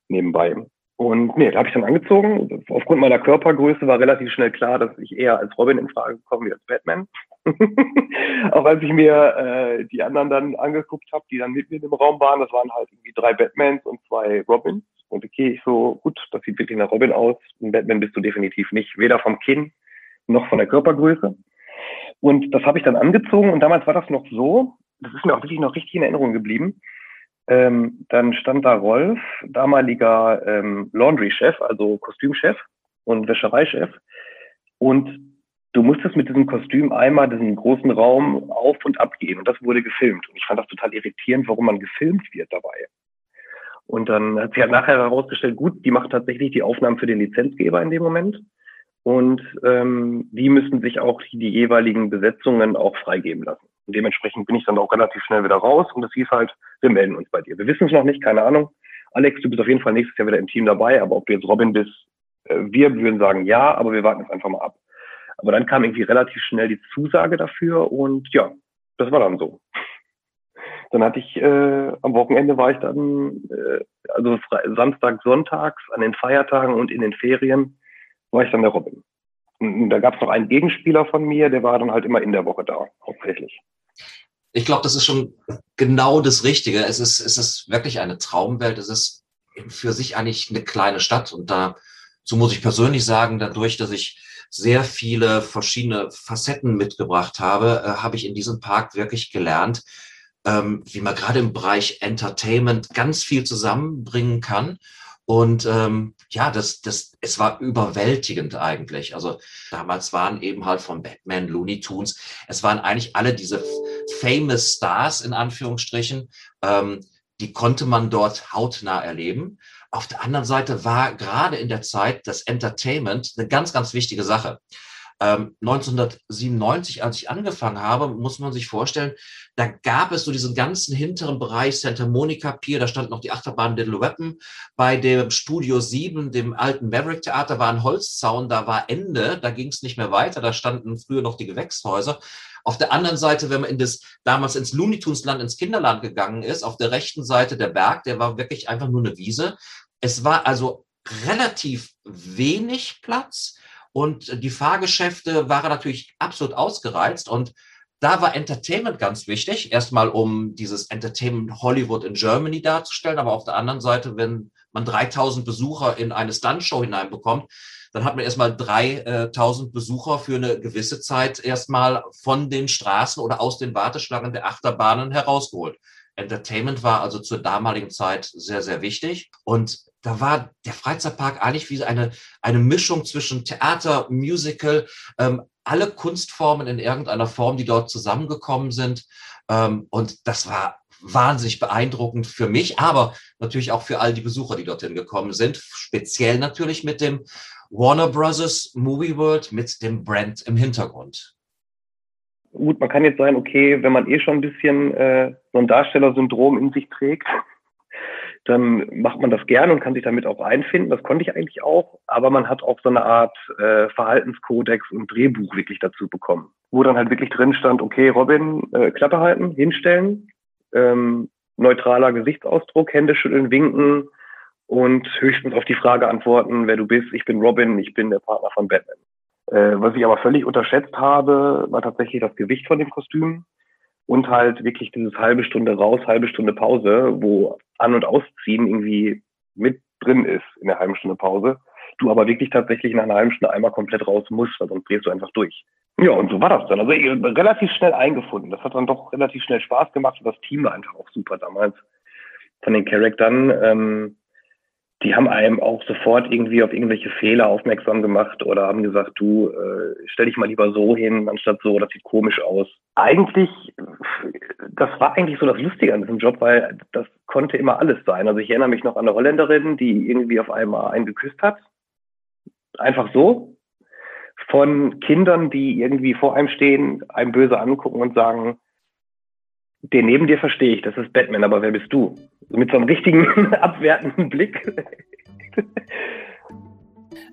L: nebenbei. Und nee, da habe ich dann angezogen. Aufgrund meiner Körpergröße war relativ schnell klar, dass ich eher als Robin in Frage komme wie als Batman. auch als ich mir äh, die anderen dann angeguckt habe, die dann mit mir im Raum waren, das waren halt irgendwie drei Batmans und zwei Robins. Und okay, ich so, gut, das sieht wirklich nach Robin aus. Ein Batman bist du definitiv nicht, weder vom Kinn noch von der Körpergröße. Und das habe ich dann angezogen und damals war das noch so, das ist mir auch wirklich noch richtig in Erinnerung geblieben. Ähm, dann stand da Rolf, damaliger ähm, Laundry-Chef, also Kostümchef und Wäschereichef. Und du musstest mit diesem Kostüm einmal diesen großen Raum auf und ab gehen. Und das wurde gefilmt. Und ich fand das total irritierend, warum man gefilmt wird dabei. Und dann hat sich halt nachher herausgestellt, gut, die macht tatsächlich die Aufnahmen für den Lizenzgeber in dem Moment. Und ähm, die müssen sich auch die, die jeweiligen Besetzungen auch freigeben lassen. Und dementsprechend bin ich dann auch relativ schnell wieder raus und es hieß halt, wir melden uns bei dir. Wir wissen es noch nicht, keine Ahnung. Alex, du bist auf jeden Fall nächstes Jahr wieder im Team dabei, aber ob du jetzt Robin bist, äh, wir würden sagen ja, aber wir warten jetzt einfach mal ab. Aber dann kam irgendwie relativ schnell die Zusage dafür und ja, das war dann so. Dann hatte ich äh, am Wochenende war ich dann, äh, also Samstag, Sonntags, an den Feiertagen und in den Ferien war ich dann der Robin. Und da gab es noch einen Gegenspieler von mir, der war dann halt immer in der Woche da, hauptsächlich.
K: Ich glaube, das ist schon genau das Richtige. Es ist, es ist wirklich eine Traumwelt. Es ist für sich eigentlich eine kleine Stadt. Und dazu muss ich persönlich sagen, dadurch, dass ich sehr viele verschiedene Facetten mitgebracht habe, äh, habe ich in diesem Park wirklich gelernt, ähm, wie man gerade im Bereich Entertainment ganz viel zusammenbringen kann und ähm, ja, das, das, es war überwältigend eigentlich. Also damals waren eben halt von Batman, Looney Tunes, es waren eigentlich alle diese famous Stars in Anführungsstrichen, ähm, die konnte man dort hautnah erleben. Auf der anderen Seite war gerade in der Zeit das Entertainment eine ganz, ganz wichtige Sache. 1997, ähm, als ich angefangen habe, muss man sich vorstellen, da gab es so diesen ganzen hinteren Bereich Santa Monica Pier, da stand noch die Achterbahn Little Weapon. Bei dem Studio 7, dem alten Maverick Theater, war ein Holzzaun, da war Ende, da ging es nicht mehr weiter, da standen früher noch die Gewächshäuser. Auf der anderen Seite, wenn man in das, damals ins Looney Tunes Land, ins Kinderland gegangen ist, auf der rechten Seite der Berg, der war wirklich einfach nur eine Wiese. Es war also relativ wenig Platz und die Fahrgeschäfte waren natürlich absolut ausgereizt und da war Entertainment ganz wichtig. Erstmal, um dieses Entertainment Hollywood in Germany darzustellen, aber auf der anderen Seite, wenn man 3000 Besucher in eine Stuntshow hineinbekommt, dann hat man erstmal 3000 Besucher für eine gewisse Zeit erstmal von den Straßen oder aus den Warteschlangen der Achterbahnen herausgeholt. Entertainment war also zur damaligen Zeit sehr, sehr wichtig. Und da war der Freizeitpark eigentlich wie eine, eine Mischung zwischen Theater, Musical, ähm, alle Kunstformen in irgendeiner Form, die dort zusammengekommen sind. Ähm, und das war wahnsinnig beeindruckend für mich, aber natürlich auch für all die Besucher, die dorthin gekommen sind. Speziell natürlich mit dem Warner Brothers Movie World, mit dem Brand im Hintergrund.
L: Gut, man kann jetzt sagen, okay, wenn man eh schon ein bisschen äh, so ein Darstellersyndrom in sich trägt, dann macht man das gerne und kann sich damit auch einfinden. Das konnte ich eigentlich auch. Aber man hat auch so eine Art äh, Verhaltenskodex und Drehbuch wirklich dazu bekommen, wo dann halt wirklich drin stand, okay, Robin, äh, Klappe halten, hinstellen, ähm, neutraler Gesichtsausdruck, Hände schütteln, winken und höchstens auf die Frage antworten, wer du bist. Ich bin Robin, ich bin der Partner von Batman. Äh, was ich aber völlig unterschätzt habe, war tatsächlich das Gewicht von dem Kostüm und halt wirklich dieses halbe Stunde raus, halbe Stunde Pause, wo An- und Ausziehen irgendwie mit drin ist in der halben Stunde Pause. Du aber wirklich tatsächlich nach einer halben Stunde einmal komplett raus musst, weil sonst drehst du einfach durch. Ja, und so war das dann. Also relativ schnell eingefunden. Das hat dann doch relativ schnell Spaß gemacht und das Team war einfach auch super damals von den Charaktern. Ähm, die haben einem auch sofort irgendwie auf irgendwelche Fehler aufmerksam gemacht oder haben gesagt, du äh, stell dich mal lieber so hin, anstatt so, das sieht komisch aus. Eigentlich, das war eigentlich so das Lustige an diesem Job, weil das konnte immer alles sein. Also ich erinnere mich noch an eine Holländerin, die irgendwie auf einmal einen geküsst hat. Einfach so. Von Kindern, die irgendwie vor einem stehen, einem böse angucken und sagen, den neben dir verstehe ich, das ist Batman, aber wer bist du? mit so einem richtigen abwertenden Blick.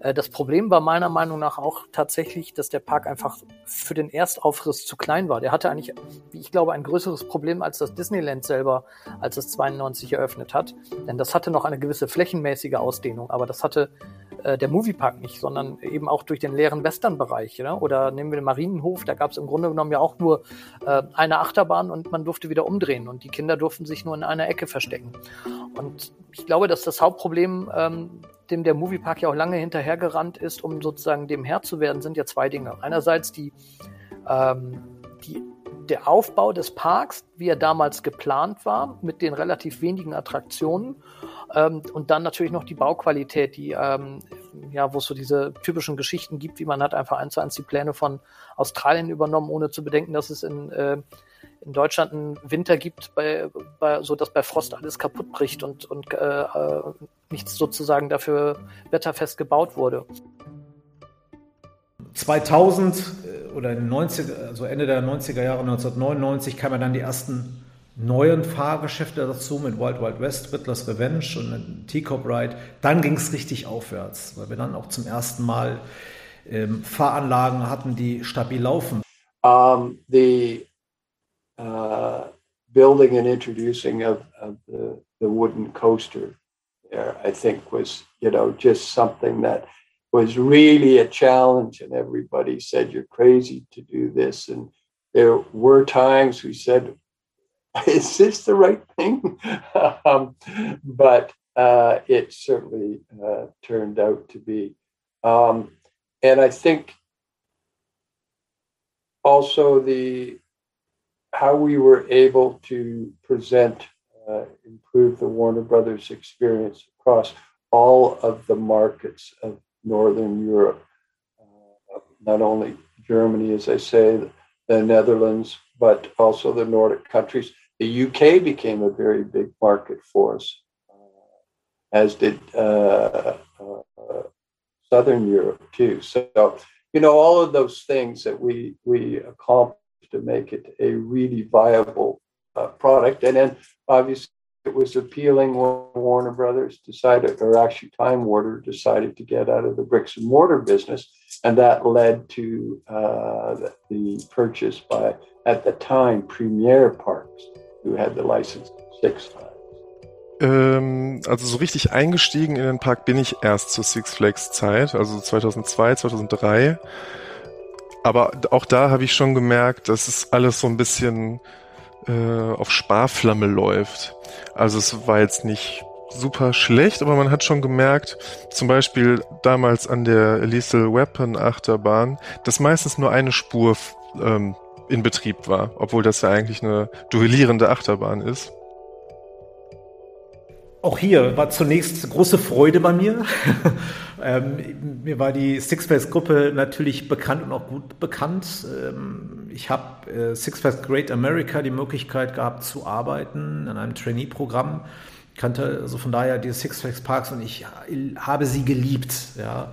G: Äh, das Problem war meiner Meinung nach auch tatsächlich, dass der Park einfach für den Erstaufriss zu klein war. Der hatte eigentlich, wie ich glaube, ein größeres Problem als das Disneyland selber, als es 92 eröffnet hat. Denn das hatte noch eine gewisse flächenmäßige Ausdehnung, aber das hatte äh, der Moviepark nicht, sondern eben auch durch den leeren Westernbereich. Ne? Oder nehmen wir den Marienhof, da gab es im Grunde genommen ja auch nur äh, eine Achterbahn und man durfte wieder umdrehen und die Kinder durften sich nur in einer Ecke verstecken. Und ich glaube, dass das Hauptproblem, ähm, dem der Moviepark ja auch lange hinterhergerannt ist, um sozusagen dem Herr zu werden, sind ja zwei Dinge. Einerseits die, ähm, die der Aufbau des Parks, wie er damals geplant war, mit den relativ wenigen Attraktionen ähm, und dann natürlich noch die Bauqualität, die, ähm, ja, wo es so diese typischen Geschichten gibt, wie man hat einfach eins zu eins die Pläne von Australien übernommen, ohne zu bedenken, dass es in, äh, in Deutschland einen Winter gibt, bei, bei, so dass bei Frost alles kaputt bricht und, und äh, äh nichts sozusagen dafür wetterfest gebaut wurde.
H: 2000 äh, oder 90, also Ende der 90er Jahre, 1999, kamen dann die ersten neuen Fahrgeschäfte dazu mit Wild Wild West, Riddler's Revenge und Teacup Ride. Dann ging es richtig aufwärts, weil wir dann auch zum ersten Mal ähm, Fahranlagen hatten, die stabil laufen.
I: Um, the uh, building and introducing of, of the, the wooden coaster there, I think was, you know, just something that was really a challenge and everybody said, you're crazy to do this. And there were times we said, is this the right thing? um, but uh, it certainly uh, turned out to be. Um, and I think also the how we were able to present, uh, improve the Warner Brothers experience across all of the markets of Northern Europe, uh, not only Germany, as I say, the Netherlands, but also the Nordic countries. The UK became a very big market for us, uh, as did uh, uh, Southern Europe too. So, you know, all of those things that we we accomplished to make it a really viable uh, product, and then obviously it was appealing when Warner Brothers decided, or actually Time Warner decided to get out of the bricks and mortar business, and that led to uh, the purchase by, at the time, Premier Parks, who had the license Six Flags.
D: Ähm, also so richtig eingestiegen in den Park bin ich erst zur Six Flags Zeit, also 2002, 2003. Aber auch da habe ich schon gemerkt, dass es alles so ein bisschen äh, auf Sparflamme läuft. Also es war jetzt nicht super schlecht, aber man hat schon gemerkt, zum Beispiel damals an der Lethal Weapon Achterbahn, dass meistens nur eine Spur ähm, in Betrieb war, obwohl das ja eigentlich eine duellierende Achterbahn ist.
H: Auch hier war zunächst große Freude bei mir. ähm, mir war die Six Flags Gruppe natürlich bekannt und auch gut bekannt. Ähm, ich habe äh, Six Flags Great America die Möglichkeit gehabt zu arbeiten in einem Trainee-Programm. Ich kannte also von daher die Six Flags Parks und ich habe sie geliebt. Ja.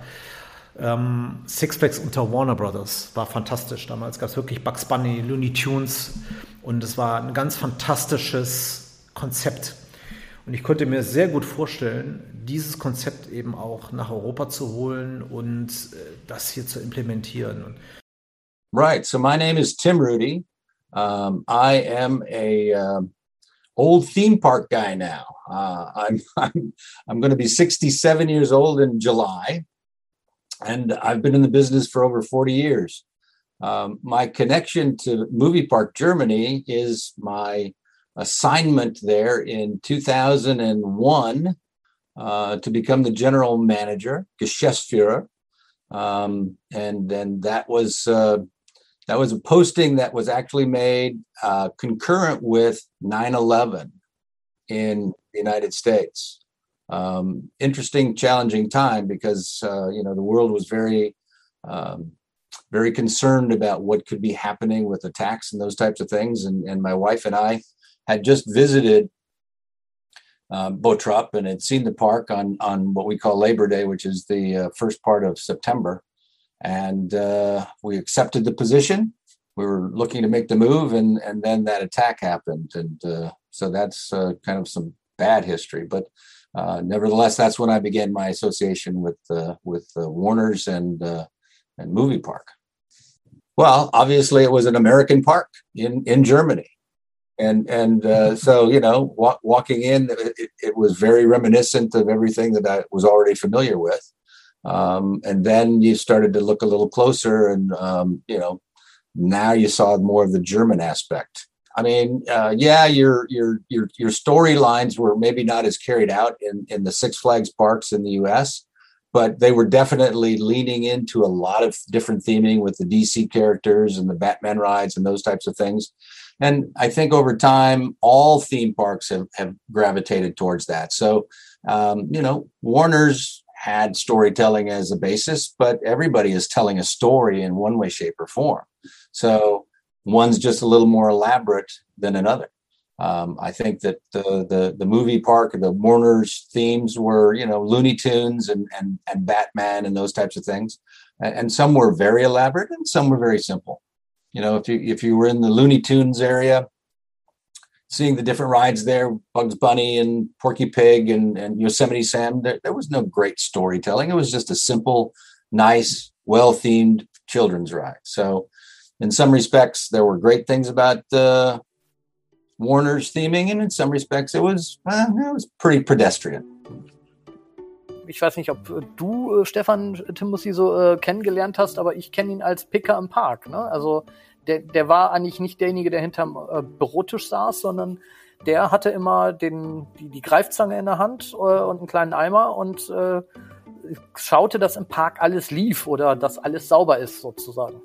H: Ähm, Six Flags unter Warner Brothers war fantastisch. Damals gab es wirklich Bugs Bunny, Looney Tunes und es war ein ganz fantastisches Konzept. Und ich konnte mir sehr gut vorstellen, dieses Konzept eben auch nach Europa zu holen und äh, das hier zu implementieren.
M: Right. So my name is Tim Rudy. Um, I am a um, old theme park guy now. Uh, I'm I'm I'm going to be 67 years old in July, and I've been in the business for over 40 years. Um, my connection to Movie Park Germany is my assignment there in 2001 uh, to become the general manager, Geschäftsführer. Um, and then that was uh, that was a posting that was actually made uh, concurrent with 9/11 in the United States. um, interesting, challenging time because uh, you know the world was very um, very concerned about what could be happening with attacks and those types of things. And, and my wife and I had just visited um, Botrop and had seen the park on on what we call Labor Day, which is the uh, first part of September. And uh, we accepted the position. We were looking to make the move, and and then that attack happened, and uh, so that's uh, kind of some bad history. But uh, nevertheless, that's when I began my association with uh, with Warner's and and movie park. Well, obviously, it was an American park in in Germany and and uh, so you know wa- walking in it, it, was very reminiscent of everything that i was already familiar with. Um, and then you started to look a little closer and um, you know now you saw more of the german aspect. I mean uh, yeah your your your your storylines were maybe not as carried out in in the six flags parks in the us but they were definitely leaning into a lot of different theming with the dc characters and the batman rides and those types of things and I think over time, all theme parks have, have gravitated towards that. So, um, you know, Warner's had storytelling as a basis, but everybody is telling a story in one way, shape, or form. So one's just a little more elaborate than another. Um, I think that the, the the movie park, the Warner's themes were, you know, Looney Tunes and and and Batman and those types of things, and, and some were very elaborate and some were very simple. You know, if you if you were in the Looney Tunes area, seeing the different rides there, Bugs Bunny and Porky Pig and, and Yosemite Sam, there, there was no great storytelling. It was just a simple, nice, well themed children's ride. So, in some respects, there were great things about uh, Warner's theming, and in some respects, it was uh, it was pretty pedestrian.
G: Ich weiß nicht, ob du äh, Stefan Timothy so äh, kennengelernt hast, aber ich kenne ihn als Picker im Park. Ne? Also der, der war eigentlich nicht derjenige, der hinterm äh, Bürotisch saß, sondern der hatte immer den, die, die Greifzange in der Hand äh, und einen kleinen Eimer und äh, schaute, dass im Park alles lief oder dass alles sauber ist, sozusagen.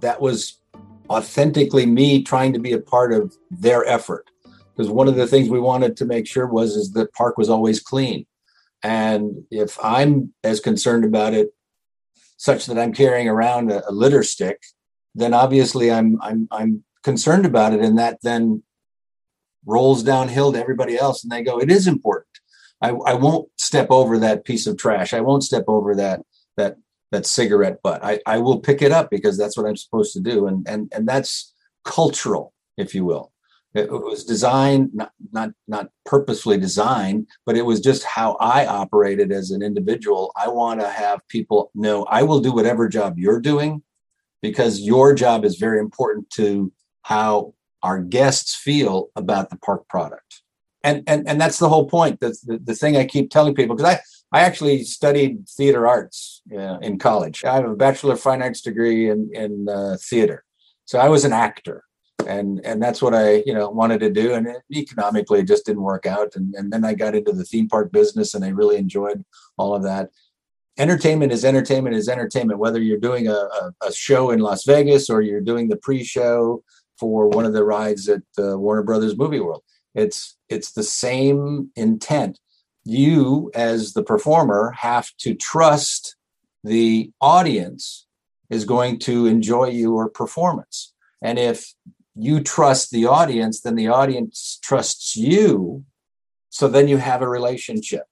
M: That was authentically me trying to be a part of their effort. Because one of the things we wanted to make sure was is the park was always clean. And if I'm as concerned about it, such that I'm carrying around a, a litter stick, then obviously I'm I'm I'm concerned about it, and that then rolls downhill to everybody else, and they go, "It is important." I, I won't step over that piece of trash. I won't step over that that that cigarette butt. I, I will pick it up because that's what I'm supposed to do, and and and that's cultural, if you will. It was designed not not not purposefully designed, but it was just how I operated as an individual. I want to have people know I will do whatever job you're doing because your job is very important to how our guests feel about the park product. And and and that's the whole point. That's the, the thing I keep telling people because I I actually studied theater arts uh, in college. I have a bachelor of fine arts degree in in uh, theater, so I was an actor and and that's what I you know wanted to do. And it, economically, it just didn't work out. And and then I got into the theme park business, and I really enjoyed all of that. Entertainment is entertainment is entertainment. Whether you're doing a, a, a show in Las Vegas or you're doing the pre-show for one of the rides at uh, Warner Brothers Movie World, it's it's the same intent. You as the performer have to trust the audience is going to enjoy your performance. And if you trust the audience, then the audience trusts you. So then you have a relationship.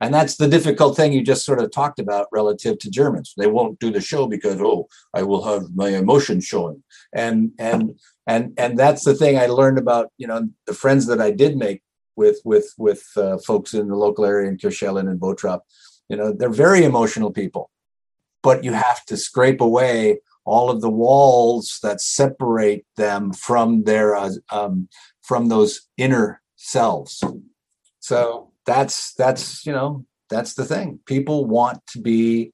M: And that's the difficult thing you just sort of talked about relative to Germans. They won't do the show because, oh, I will have my emotions showing. And and and and that's the thing I learned about, you know, the friends that I did make with with with uh, folks in the local area in Kirchhellen and Botrop. You know, they're very emotional people, but you have to scrape away all of the walls that separate them from their uh, um, from those inner selves. So that's that's you know that's the thing. People want to be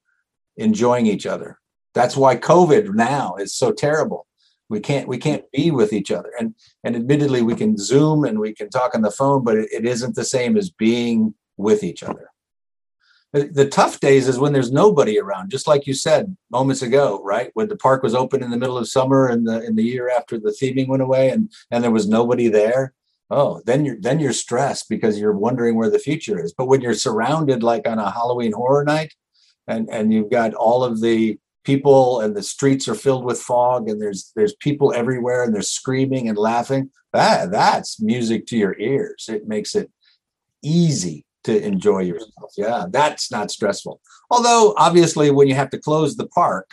M: enjoying each other. That's why COVID now is so terrible. We can't we can't be with each other. And and admittedly we can zoom and we can talk on the phone, but it, it isn't the same as being with each other the tough days is when there's nobody around just like you said moments ago right? When the park was open in the middle of summer and the in the year after the theming went away and and there was nobody there. Oh, then you're then you're stressed because you're wondering where the future is. But when you're surrounded like on a Halloween horror night, and and you've got all of the people and the streets are filled with fog and there's there's people everywhere and they're screaming and laughing that that's music to your ears. It makes it easy to enjoy yourself. Yeah that's not stressful. Although obviously when you have to close the park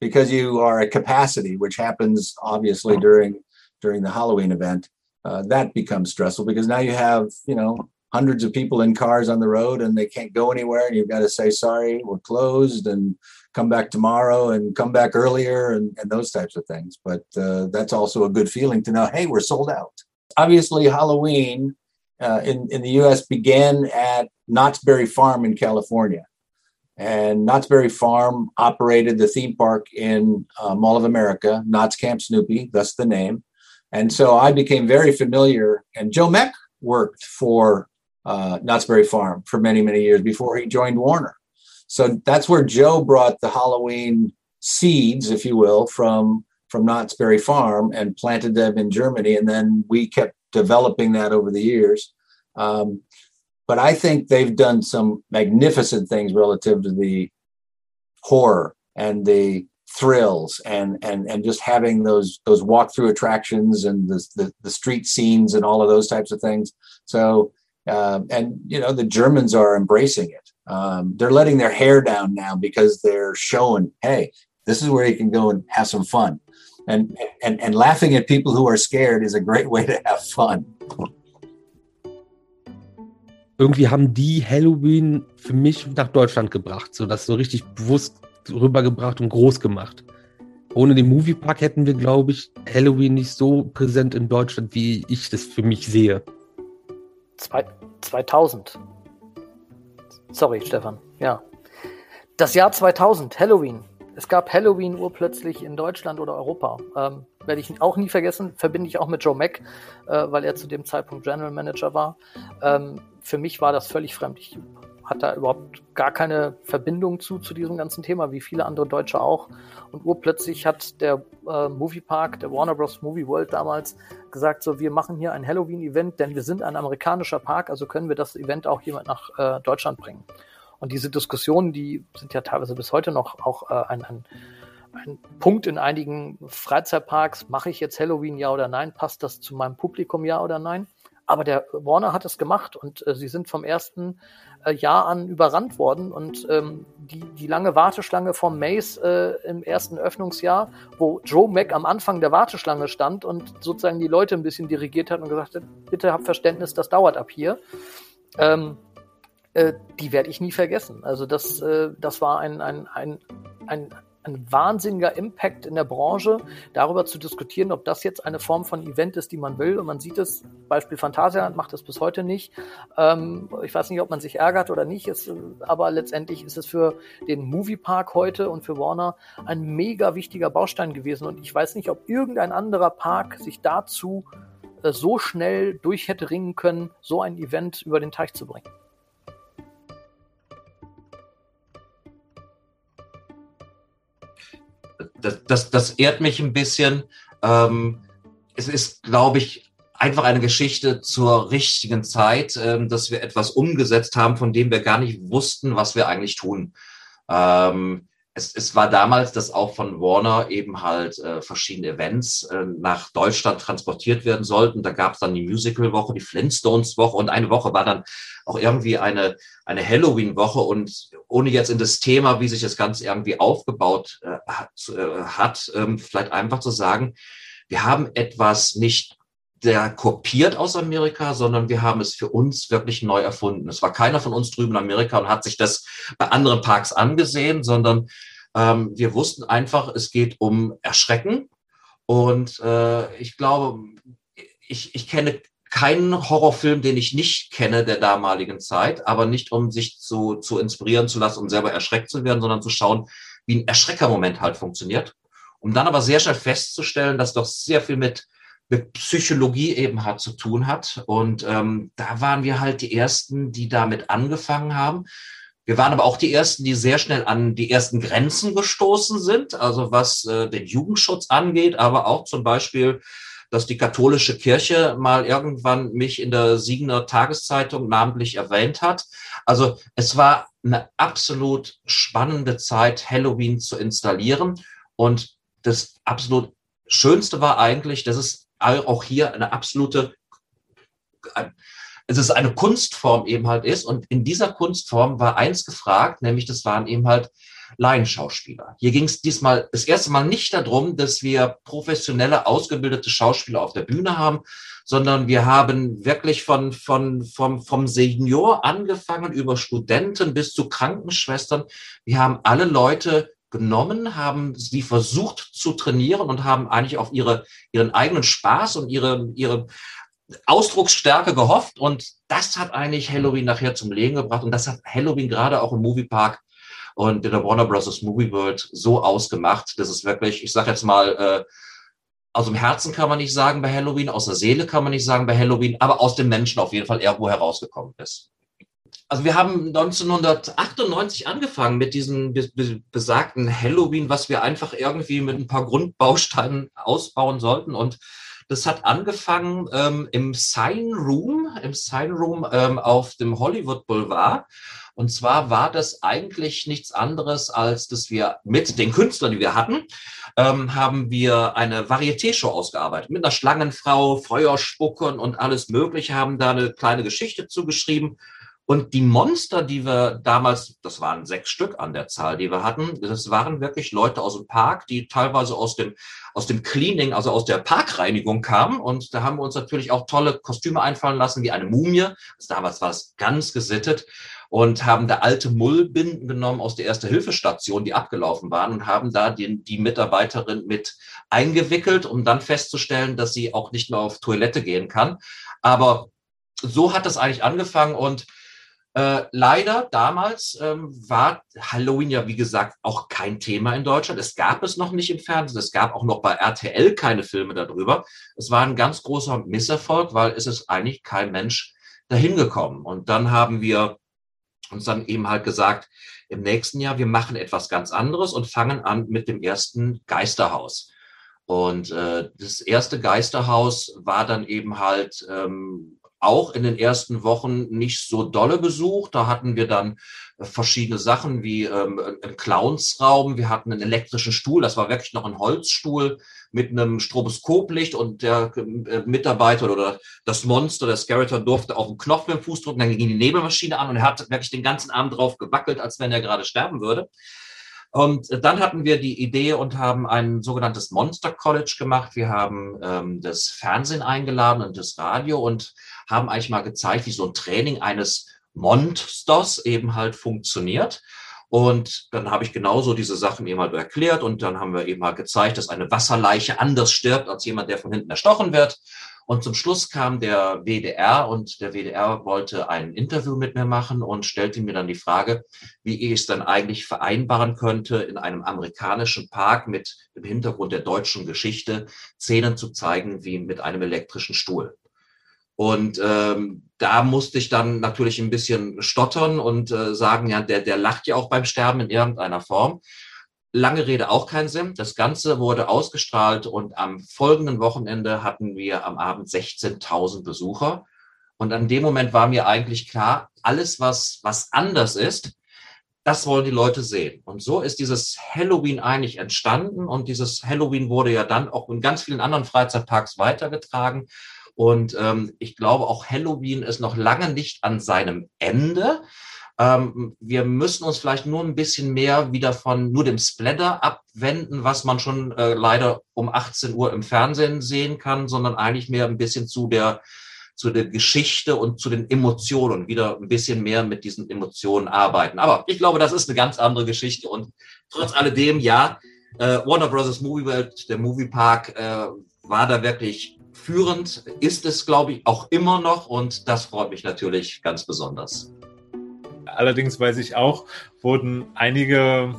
M: because you are at capacity which happens obviously during during the halloween event uh, that becomes stressful because now you have you know hundreds of people in cars on the road and they can't go anywhere and you've got to say sorry we're closed and come back tomorrow and come back earlier and, and those types of things. But uh, that's also a good feeling to know hey we're sold out. Obviously halloween uh, in, in the us began at knott's berry farm in california. And knott's berry farm operated the theme park in uh, mall of america knott's camp snoopy thus the name. And so i became very familiar and joe meck worked for uh, Knott's Berry Farm for many, many years before he joined Warner. So that's where Joe brought the Halloween seeds, if you will, from from Knott's Berry Farm and planted them in Germany, and then we kept developing that over the years. Um, but I think they've done some magnificent things relative to the horror and the thrills and and and just having those those walkthrough attractions and the, the, the street scenes and all of those types of things. So um, and you know the Germans are embracing it. Um, they're letting their hair down now because they're showing, hey, this is where you can go and have some fun. And, and, and laughing at people who are scared is a great way to have fun.
F: Irgendwie haben die Halloween für mich nach Deutschland gebracht, so das so richtig bewusst rübergebracht und groß gemacht. Ohne den Moviepark hätten wir, glaube ich, Halloween nicht so präsent in Deutschland, wie ich das für mich sehe.
G: Zwei, 2000. Sorry, Stefan. Ja. Das Jahr 2000, Halloween. Es gab Halloween urplötzlich in Deutschland oder Europa. Ähm, Werde ich auch nie vergessen. Verbinde ich auch mit Joe Mack, äh, weil er zu dem Zeitpunkt General Manager war. Ähm, für mich war das völlig fremd. Ich hatte da überhaupt gar keine Verbindung zu, zu diesem ganzen Thema, wie viele andere Deutsche auch. Und urplötzlich hat der äh, Moviepark, der Warner Bros. Movie World damals gesagt, so, wir machen hier ein Halloween-Event, denn wir sind ein amerikanischer Park, also können wir das Event auch jemand nach äh, Deutschland bringen. Und diese Diskussionen, die sind ja teilweise bis heute noch auch äh, ein, ein, ein Punkt in einigen Freizeitparks. Mache ich jetzt Halloween ja oder nein? Passt das zu meinem Publikum ja oder nein? Aber der Warner hat es gemacht und äh, sie sind vom ersten äh, Jahr an überrannt worden und ähm, die, die lange Warteschlange vom Maze äh, im ersten Öffnungsjahr, wo Joe Mack am Anfang der Warteschlange stand und sozusagen die Leute ein bisschen dirigiert hat und gesagt hat, bitte habt Verständnis, das dauert ab hier. Ähm, äh, die werde ich nie vergessen. Also das, äh, das war ein, ein, ein, ein ein wahnsinniger Impact in der Branche, darüber zu diskutieren, ob das jetzt eine Form von Event ist, die man will. Und man sieht es, Beispiel Phantasialand macht das bis heute nicht. Ähm, ich weiß nicht, ob man sich ärgert oder nicht, ist, aber letztendlich ist es für den Moviepark heute und für Warner ein mega wichtiger Baustein gewesen. Und ich weiß nicht, ob irgendein anderer Park sich dazu äh, so schnell durch hätte ringen können, so ein Event über den Teich zu bringen.
K: Das, das, das ehrt mich ein bisschen. Ähm, es ist, glaube ich, einfach eine Geschichte zur richtigen Zeit, ähm, dass wir etwas umgesetzt haben, von dem wir gar nicht wussten, was wir eigentlich tun. Ähm, es, es war damals, dass auch von Warner eben halt äh, verschiedene Events äh, nach Deutschland transportiert werden sollten. Da gab es dann die Musical-Woche, die Flintstones-Woche und eine Woche war dann auch irgendwie eine, eine Halloween-Woche. Und ohne jetzt in das Thema, wie sich das Ganze irgendwie aufgebaut äh, hat, äh, hat ähm, vielleicht einfach zu sagen, wir haben etwas nicht der kopiert aus Amerika, sondern wir haben es für uns wirklich neu erfunden. Es war keiner von uns drüben in Amerika und hat sich das bei anderen Parks angesehen, sondern ähm, wir wussten einfach, es geht um Erschrecken. Und äh, ich glaube, ich, ich kenne keinen Horrorfilm, den ich nicht kenne der damaligen Zeit, aber nicht um sich zu, zu inspirieren zu lassen, um selber erschreckt zu werden, sondern zu schauen, wie ein Erschreckermoment halt funktioniert. Um dann aber sehr schnell festzustellen, dass doch sehr viel mit mit Psychologie eben hat zu tun hat. Und ähm, da waren wir halt die Ersten, die damit angefangen haben. Wir waren aber auch die Ersten, die sehr schnell an die ersten Grenzen gestoßen sind, also was äh, den Jugendschutz angeht, aber auch zum Beispiel dass die katholische Kirche mal irgendwann mich in der Siegener Tageszeitung namentlich erwähnt hat. Also es war eine absolut spannende Zeit, Halloween zu installieren. Und das absolut Schönste war eigentlich, dass es auch hier eine absolute, es ist eine Kunstform eben halt ist. Und in dieser Kunstform war eins gefragt, nämlich das waren eben halt Laienschauspieler. Hier ging es diesmal das erste Mal nicht darum, dass wir professionelle, ausgebildete Schauspieler auf der Bühne haben, sondern wir haben wirklich von, von, vom, vom Senior angefangen über Studenten bis zu Krankenschwestern. Wir haben alle Leute genommen, haben sie versucht zu trainieren und haben eigentlich auf ihre, ihren eigenen Spaß und ihre, ihre Ausdrucksstärke gehofft. Und das hat eigentlich Halloween nachher zum Leben gebracht. Und das hat Halloween gerade auch im Moviepark und in der Warner Bros. Movie World so ausgemacht, dass es wirklich, ich sage jetzt mal, äh, aus dem Herzen kann man nicht sagen bei Halloween, aus der Seele kann man nicht sagen bei Halloween, aber aus dem Menschen auf jeden Fall irgendwo herausgekommen ist. Also wir haben 1998 angefangen mit diesem besagten Halloween, was wir einfach irgendwie mit ein paar Grundbausteinen ausbauen sollten. Und das hat angefangen ähm, im Sign Room, im Sign Room ähm, auf dem Hollywood Boulevard. Und zwar war das eigentlich nichts anderes, als dass wir mit den Künstlern, die wir hatten, ähm, haben wir eine Varieté-Show ausgearbeitet. Mit einer Schlangenfrau, Feuerspuckern und alles Mögliche, haben da eine kleine Geschichte zugeschrieben. Und die Monster, die wir damals, das waren sechs Stück an der Zahl, die wir hatten, das waren wirklich Leute aus dem Park, die teilweise aus dem, aus dem Cleaning, also aus der Parkreinigung kamen. Und da haben wir uns natürlich auch tolle Kostüme einfallen lassen, wie eine Mumie. Also damals war es ganz gesittet und haben da alte Mullbinden genommen aus der Erste-Hilfe-Station, die abgelaufen waren und haben da den, die Mitarbeiterin mit eingewickelt, um dann festzustellen, dass sie auch nicht mehr auf Toilette gehen kann. Aber so hat das eigentlich angefangen und äh, leider damals ähm, war Halloween ja, wie gesagt, auch kein Thema in Deutschland. Es gab es noch nicht im Fernsehen. Es gab auch noch bei RTL keine Filme darüber. Es war ein ganz großer Misserfolg, weil es ist eigentlich kein Mensch dahin gekommen. Und dann haben wir uns dann eben halt gesagt, im nächsten Jahr, wir machen etwas ganz anderes und fangen an mit dem ersten Geisterhaus. Und äh, das erste Geisterhaus war dann eben halt ähm, auch in den ersten Wochen nicht so dolle besucht. Da hatten wir dann verschiedene Sachen wie ähm, einen Clownsraum. Wir hatten einen elektrischen Stuhl. Das war wirklich noch ein Holzstuhl mit einem Stroboskoplicht und der äh, Mitarbeiter oder das Monster, der Skeletor durfte auf den Knopf mit dem Fuß drücken. Dann ging die Nebelmaschine an und er hat wirklich den ganzen Abend drauf gewackelt, als wenn er gerade sterben würde. Und dann hatten wir die Idee und haben ein sogenanntes Monster College gemacht. Wir haben ähm, das Fernsehen eingeladen und das Radio und haben eigentlich mal gezeigt, wie so ein Training eines Monsters eben halt funktioniert. Und dann habe ich genauso diese Sachen eben halt erklärt und dann haben wir eben halt gezeigt, dass eine Wasserleiche anders stirbt als jemand, der von hinten erstochen wird. Und zum Schluss kam der WDR und der WDR wollte ein Interview mit mir machen und stellte mir dann die Frage, wie ich es dann eigentlich vereinbaren könnte, in einem amerikanischen Park mit dem Hintergrund der deutschen Geschichte Szenen zu zeigen wie mit einem elektrischen Stuhl. Und ähm, da musste ich dann natürlich ein bisschen stottern und äh, sagen, ja, der, der lacht ja auch beim Sterben in irgendeiner Form. Lange Rede auch kein Sinn. Das Ganze wurde ausgestrahlt und am folgenden Wochenende hatten wir am Abend 16.000 Besucher. Und an dem Moment war mir eigentlich klar, alles, was, was anders ist, das wollen die Leute sehen. Und so ist dieses Halloween eigentlich entstanden. Und dieses Halloween wurde ja dann auch in ganz vielen anderen Freizeitparks weitergetragen. Und ähm, ich glaube, auch Halloween ist noch lange nicht an seinem Ende. Ähm, wir müssen uns vielleicht nur ein bisschen mehr wieder von nur dem Splatter abwenden, was man schon äh, leider um 18 Uhr im Fernsehen sehen kann, sondern eigentlich mehr ein bisschen zu der zu der Geschichte und zu den Emotionen wieder ein bisschen mehr mit diesen Emotionen arbeiten. Aber ich glaube, das ist eine ganz andere Geschichte und trotz alledem, ja, äh, Warner Bros. Movie World, der Movie Park, äh, war da wirklich führend, ist es, glaube ich, auch immer noch und das freut mich natürlich ganz besonders.
E: Allerdings weiß ich auch, wurden einige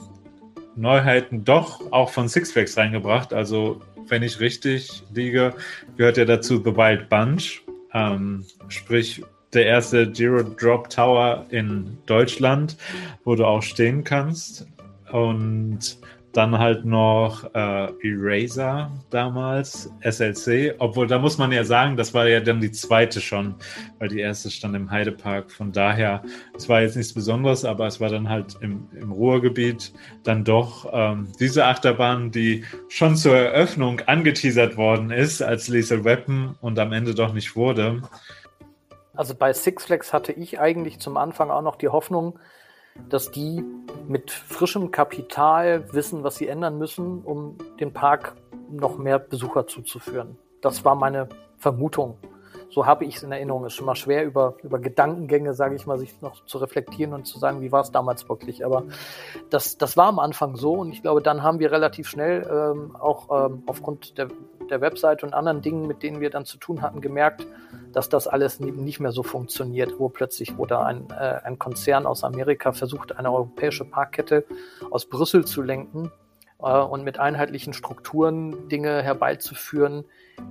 E: Neuheiten doch auch von Six Flags reingebracht. Also, wenn ich richtig liege, gehört ja dazu The Wild Bunch, ähm, sprich der erste Zero Drop Tower in Deutschland, wo du auch stehen kannst. Und dann halt noch äh, Eraser damals, SLC, obwohl da muss man ja sagen, das war ja dann die zweite schon, weil die erste stand im Heidepark. Von daher, es war jetzt nichts Besonderes, aber es war dann halt im, im Ruhrgebiet dann doch ähm, diese Achterbahn, die schon zur Eröffnung angeteasert worden ist als Lethal Weapon und am Ende doch nicht wurde.
G: Also bei Six Flags hatte ich eigentlich zum Anfang auch noch die Hoffnung, dass die mit frischem Kapital wissen, was sie ändern müssen, um den Park noch mehr Besucher zuzuführen. Das war meine Vermutung. So habe ich es in Erinnerung. Es ist schon mal schwer, über, über Gedankengänge, sage ich mal, sich noch zu reflektieren und zu sagen, wie war es damals wirklich. Aber das, das war am Anfang so und ich glaube, dann haben wir relativ schnell ähm, auch ähm, aufgrund der, der Website und anderen Dingen, mit denen wir dann zu tun hatten, gemerkt, dass das alles nicht mehr so funktioniert, wo plötzlich, da ein, äh, ein Konzern aus Amerika versucht, eine europäische Parkkette aus Brüssel zu lenken äh, und mit einheitlichen Strukturen Dinge herbeizuführen,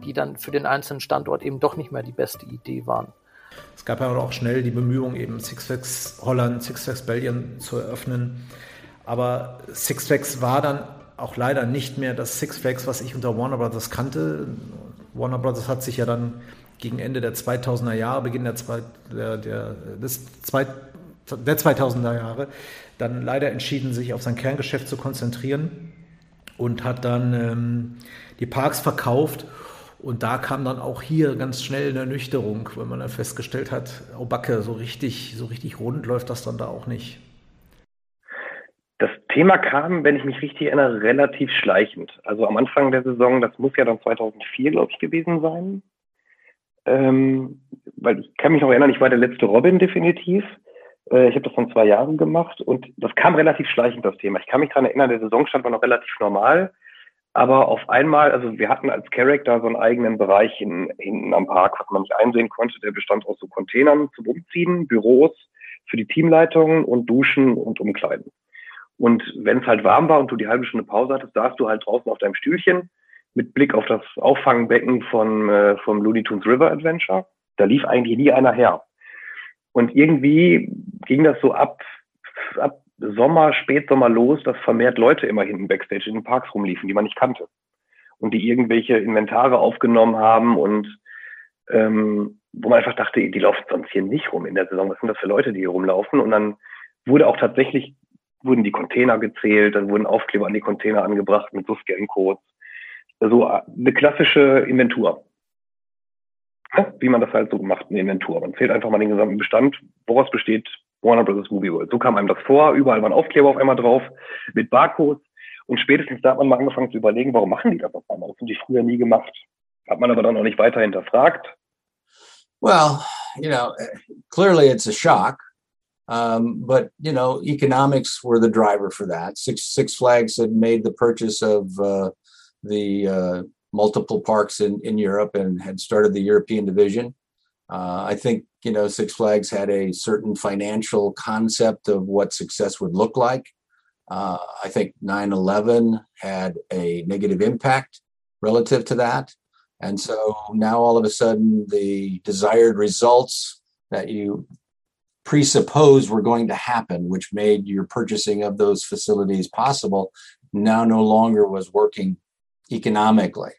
G: die dann für den einzelnen Standort eben doch nicht mehr die beste Idee waren.
H: Es gab ja auch schnell die Bemühungen, eben Six Flags Holland, Six Flags Belgien zu eröffnen. Aber Six Flags war dann auch leider nicht mehr das Six Flags, was ich unter Warner Brothers kannte. Warner Brothers hat sich ja dann gegen Ende der 2000er Jahre, Beginn der, der, der, des der 2000er Jahre, dann leider entschieden, sich auf sein Kerngeschäft zu konzentrieren und hat dann ähm, die Parks verkauft. Und da kam dann auch hier ganz schnell eine Ernüchterung, wenn man dann festgestellt hat, oh Backe, so richtig, so richtig rund läuft das dann da auch nicht.
L: Thema kam, wenn ich mich richtig erinnere, relativ schleichend. Also am Anfang der Saison, das muss ja dann 2004, glaube ich, gewesen sein. Ähm, weil ich kann mich noch erinnern, ich war der letzte Robin definitiv. Äh, ich habe das dann zwei Jahren gemacht und das kam relativ schleichend, das Thema. Ich kann mich daran erinnern, der Saisonstand war noch relativ normal. Aber auf einmal, also wir hatten als Character so einen eigenen Bereich hinten in, am Park, was man nicht einsehen konnte. Der bestand aus so Containern zum Umziehen, Büros für die Teamleitungen und Duschen und Umkleiden. Und wenn es halt warm war und du die halbe Stunde Pause hattest, saßt du halt draußen auf deinem Stühlchen mit Blick auf das Auffangbecken von, äh, vom Looney Tunes River Adventure. Da lief eigentlich nie einer her. Und irgendwie ging das so ab, ab Sommer, Spätsommer los, dass vermehrt Leute immer hinten Backstage in den Parks rumliefen, die man nicht kannte. Und die irgendwelche Inventare aufgenommen haben und ähm, wo man einfach dachte, die laufen sonst hier nicht rum in der Saison. Was sind das für Leute, die hier rumlaufen? Und dann wurde auch tatsächlich, wurden die Container gezählt, dann wurden Aufkleber an die Container angebracht mit so Scan-Codes so eine klassische Inventur. Wie man das halt so macht, eine Inventur. Man zählt einfach mal den gesamten Bestand, woraus besteht Warner Bros. Movie World. So kam einem das vor, überall waren Aufkleber auf einmal drauf mit Barcodes. Und spätestens da hat man mal angefangen zu überlegen, warum machen die das auf einmal? Das haben die früher nie gemacht. Hat man aber dann auch nicht weiter hinterfragt.
M: Well, you know, clearly it's a shock. Um, but you know, economics were the driver for that. Six Six Flags had made the purchase of uh, the uh, multiple parks in, in Europe and had started the European division. Uh, I think, you know, Six Flags had a certain financial concept of what success would look like. Uh, I think 9 11 had a negative impact relative to that. And so now all of a sudden, the desired results that you presuppose were going to happen, which made your purchasing of those facilities possible, now no longer was working economically.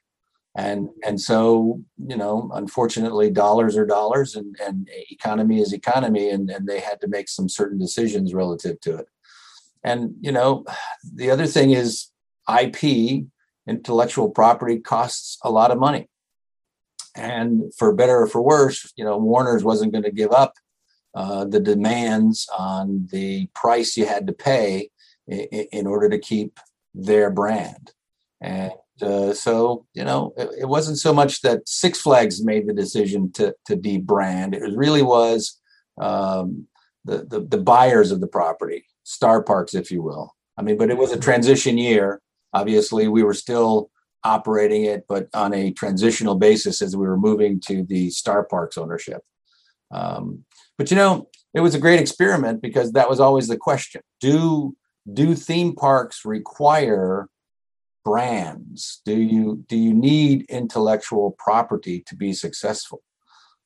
M: And and so you know unfortunately dollars are dollars and and economy is economy and and they had to make some certain decisions relative to it. And you know the other thing is ip intellectual property costs a lot of money. And for better or for worse you know warner's wasn't going to give up uh, the demands on the price you had to pay in, in order to keep their brand and uh, so you know it, it, wasn't so much that Six Flags made the decision to to debrand. It really was um, the, the the buyers of the property, Star Parks, if you will. I mean, but it was a transition year. Obviously, we were still operating it, but on a transitional basis as we were moving to the Star Parks ownership. Um, but you know, it was a great experiment because that was always the question: Do do theme parks require brands? Do you do you need intellectual property to be successful?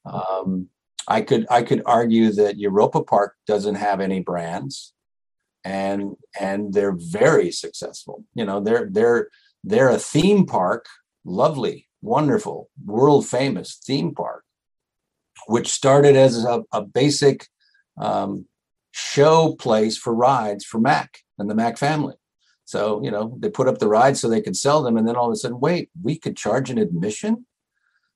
M: Um, I could I could argue that Europa Park doesn't have any brands, and and they're very successful. You know, they're they're they're a theme park, lovely, wonderful, world famous theme park, which started as a, a basic um, show place for rides for Mac and the Mac family. So, you know, they put up the rides so they could sell them. And then all of a sudden, wait, we could charge an admission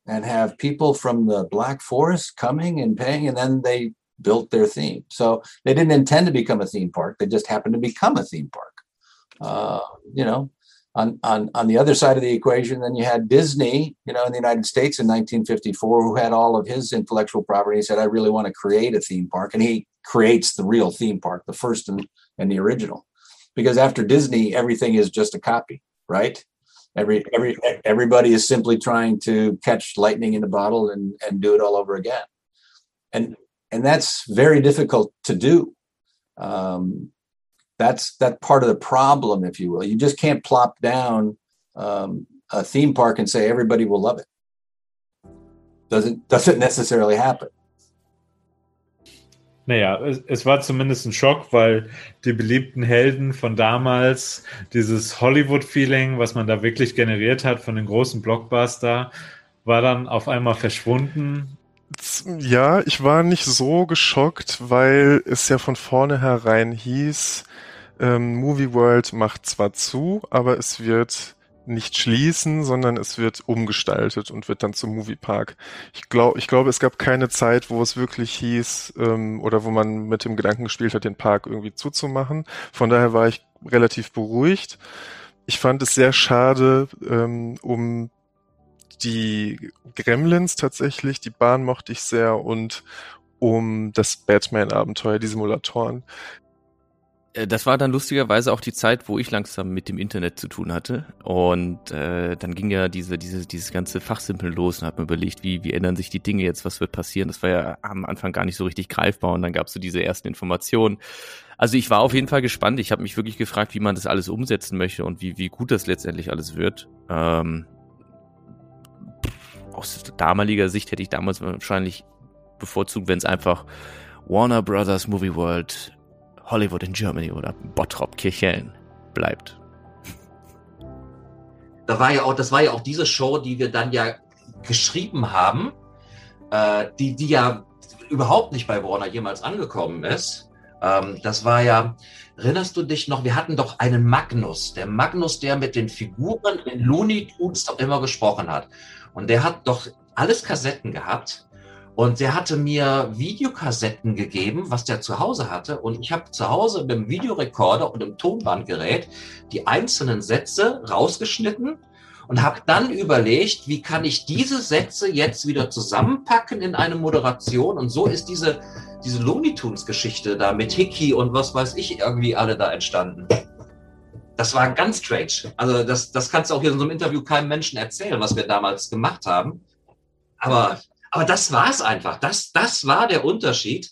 M: and have people from the Black Forest coming and paying. And then they built their theme. So they didn't intend to become a theme park. They just happened to become a theme park. Uh, you know, on, on, on the other side of the equation, then you had Disney, you know, in the United States in 1954, who had all of his intellectual property. He said, I really want to create a theme park. And he creates the real theme park, the first and, and the original. Because after Disney, everything is just a copy, right? Every every everybody is simply trying to catch lightning in a bottle and, and do it all over again. And and that's very difficult to do. Um, that's that part of the problem, if you will. You just can't plop down um, a theme park and say everybody will love it. Doesn't doesn't necessarily happen.
E: Naja, es, es, war zumindest ein Schock, weil die beliebten Helden von damals, dieses Hollywood-Feeling, was man da wirklich generiert hat von den großen Blockbuster, war dann auf einmal verschwunden.
D: Ja, ich war nicht so geschockt, weil es ja von vornherein hieß, ähm, Movie World macht zwar zu, aber es wird nicht schließen, sondern es wird umgestaltet und wird dann zum Moviepark. Ich glaube, ich glaube, es gab keine Zeit, wo es wirklich hieß ähm, oder wo man mit dem Gedanken gespielt hat, den Park irgendwie zuzumachen. Von daher war ich relativ beruhigt. Ich fand es sehr schade ähm, um die Gremlins tatsächlich. Die Bahn mochte ich sehr und um das Batman-Abenteuer, die Simulatoren.
B: Äh, das war dann lustigerweise auch die Zeit, wo ich langsam mit dem Internet zu tun hatte. Und äh, dann ging ja diese, diese, dieses ganze Fachsimpeln los und hat mir überlegt, wie, wie ändern sich die Dinge jetzt, was wird passieren. Das war ja am Anfang gar nicht so richtig greifbar und dann gab es so diese ersten Informationen. Also ich war auf jeden Fall gespannt. Ich habe mich wirklich gefragt, wie man das alles umsetzen möchte und wie, wie gut das letztendlich alles wird. Ähm, aus damaliger Sicht hätte ich damals wahrscheinlich bevorzugt, wenn es einfach Warner Brothers Movie World Hollywood in Germany oder Bottrop Kirchhellen bleibt.
K: Da war ja auch, das war ja auch diese Show, die wir dann ja geschrieben haben, äh, die, die ja überhaupt nicht bei Warner jemals angekommen ist. Ähm, das war ja, erinnerst du dich noch, wir hatten doch einen Magnus, der Magnus, der mit den Figuren in Looney Tunes doch immer gesprochen hat. Und der hat doch alles Kassetten gehabt und der hatte mir Videokassetten gegeben, was der zu Hause hatte. Und ich habe zu Hause mit dem Videorekorder und dem Tonbandgerät die einzelnen Sätze rausgeschnitten und habe dann überlegt, wie kann ich diese Sätze jetzt wieder zusammenpacken in eine Moderation. Und so ist diese, diese Looney Tunes-Geschichte da mit Hickey und was weiß ich irgendwie alle da entstanden. Das war ganz strange. Also das, das kannst du auch hier in so einem Interview keinem Menschen erzählen, was wir damals gemacht haben. Aber aber das war es einfach. Das, das war der Unterschied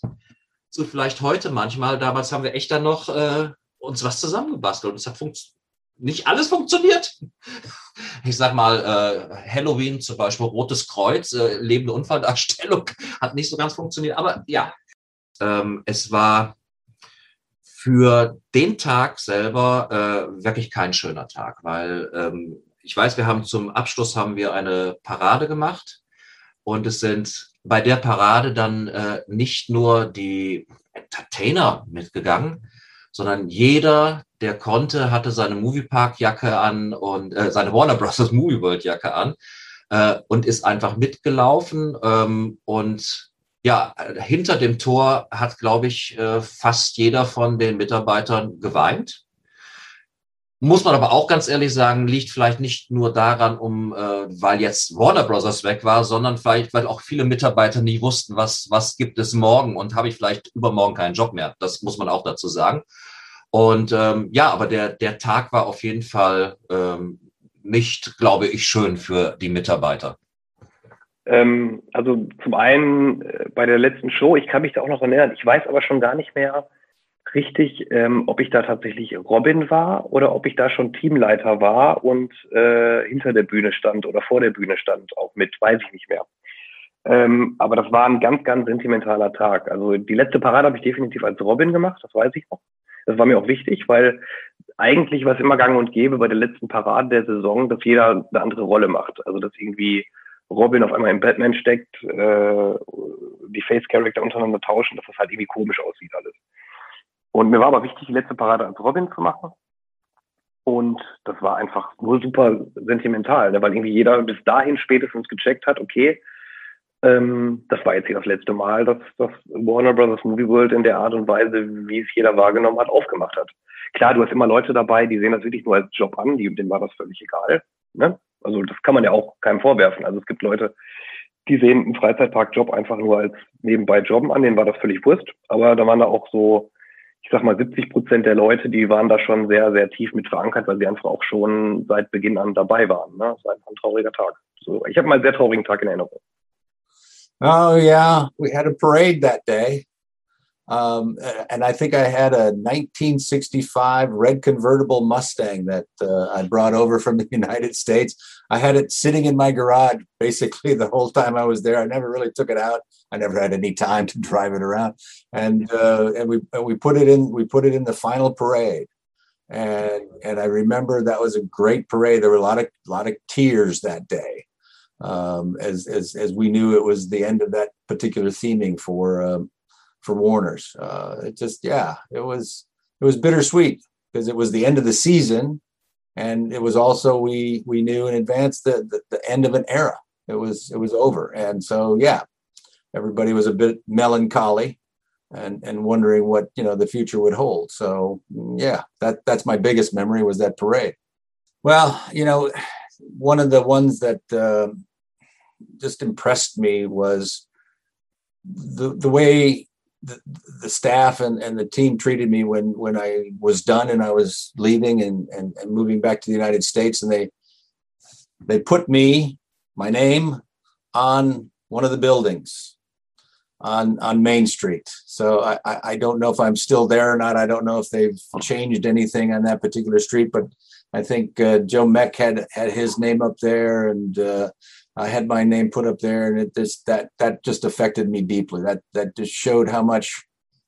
K: zu vielleicht heute manchmal. Damals haben wir echt dann noch äh, uns was zusammengebastelt. Und es hat nicht alles funktioniert. Ich sag mal, äh, Halloween zum Beispiel, Rotes Kreuz, äh, lebende Unfalldarstellung, hat nicht so ganz funktioniert. Aber ja, ähm, es war für den Tag selber äh, wirklich kein schöner Tag, weil ähm, ich weiß, wir haben zum Abschluss haben wir eine Parade gemacht und es sind bei der Parade dann äh, nicht nur die Entertainer mitgegangen, sondern jeder, der konnte, hatte seine Moviepark-Jacke an und äh, seine Warner Bros. Movie World-Jacke an äh, und ist einfach mitgelaufen. Ähm, und ja, hinter dem Tor hat, glaube ich, äh, fast jeder von den Mitarbeitern geweint. Muss man aber auch ganz ehrlich sagen, liegt vielleicht nicht nur daran, um, äh, weil jetzt Warner Brothers weg war, sondern vielleicht, weil auch viele Mitarbeiter nicht wussten, was, was gibt es morgen und habe ich vielleicht übermorgen keinen Job mehr. Das muss man auch dazu sagen. Und ähm, ja, aber der, der Tag war auf jeden Fall ähm, nicht, glaube ich, schön für die Mitarbeiter.
L: Ähm, also zum einen äh, bei der letzten Show, ich kann mich da auch noch erinnern, ich weiß aber schon gar nicht mehr, richtig, ähm, ob ich da tatsächlich Robin war oder ob ich da schon Teamleiter war und äh, hinter der Bühne stand oder vor der Bühne stand, auch mit, weiß ich nicht mehr. Ähm, aber das war ein ganz, ganz sentimentaler Tag. Also die letzte Parade habe ich definitiv als Robin gemacht, das weiß ich noch. Das war mir auch wichtig, weil eigentlich war es immer gang und gäbe bei der letzten Parade der Saison, dass jeder eine andere Rolle macht. Also dass irgendwie Robin auf einmal im Batman steckt, äh, die Face-Character untereinander tauschen, dass das halt irgendwie komisch aussieht alles. Und mir war aber wichtig, die letzte Parade als Robin zu machen. Und das war einfach nur super sentimental, ne? weil irgendwie jeder bis dahin spätestens gecheckt hat, okay, ähm, das war jetzt hier das letzte Mal, dass das Warner Brothers Movie World in der Art und Weise, wie es jeder wahrgenommen hat, aufgemacht hat. Klar, du hast immer Leute dabei, die sehen das wirklich nur als Job an, denen war das völlig egal. Ne? Also das kann man ja auch keinem vorwerfen. Also es gibt Leute, die sehen einen Freizeitparkjob einfach nur als nebenbei Jobben an, denen war das völlig Wurst. Aber da waren da auch so ich sag mal, 70 Prozent der Leute, die waren da schon sehr, sehr tief mit verankert, weil sie einfach auch schon seit Beginn an dabei waren. Ne? Das war einfach ein trauriger Tag. So, ich habe mal einen sehr traurigen Tag in Erinnerung.
M: Oh yeah, we had a parade that day. Um, and I think I had a 1965 red convertible Mustang that uh, I brought over from the United States. I had it sitting in my garage basically the whole time I was there. I never really took it out. I never had any time to drive it around. And uh, and we and we put it in we put it in the final parade. And and I remember that was a great parade. There were a lot of lot of tears that day. Um, as as as we knew it was the end of that particular theming for um, for Warner's. Uh, it just, yeah, it was it was bittersweet because it was the end of the season, and it was also we we knew in advance that the, the end of an era. It was it was over, and so yeah, everybody was a bit melancholy and and wondering what you know the future would hold. So yeah, that that's my biggest memory was that parade. Well, you know, one of the ones that uh, just impressed me was the the way the, the staff and, and the team treated me when when I was done and I was leaving and, and, and moving back to the United States and they they put me my name on one of the buildings on on Main Street. So I, I don't know if I'm still there or not. I don't know if they've changed anything on that particular street, but I think uh, Joe Meck had had his name up there, and uh, I had my name put up there, and it just that that just affected me deeply. That that just showed how much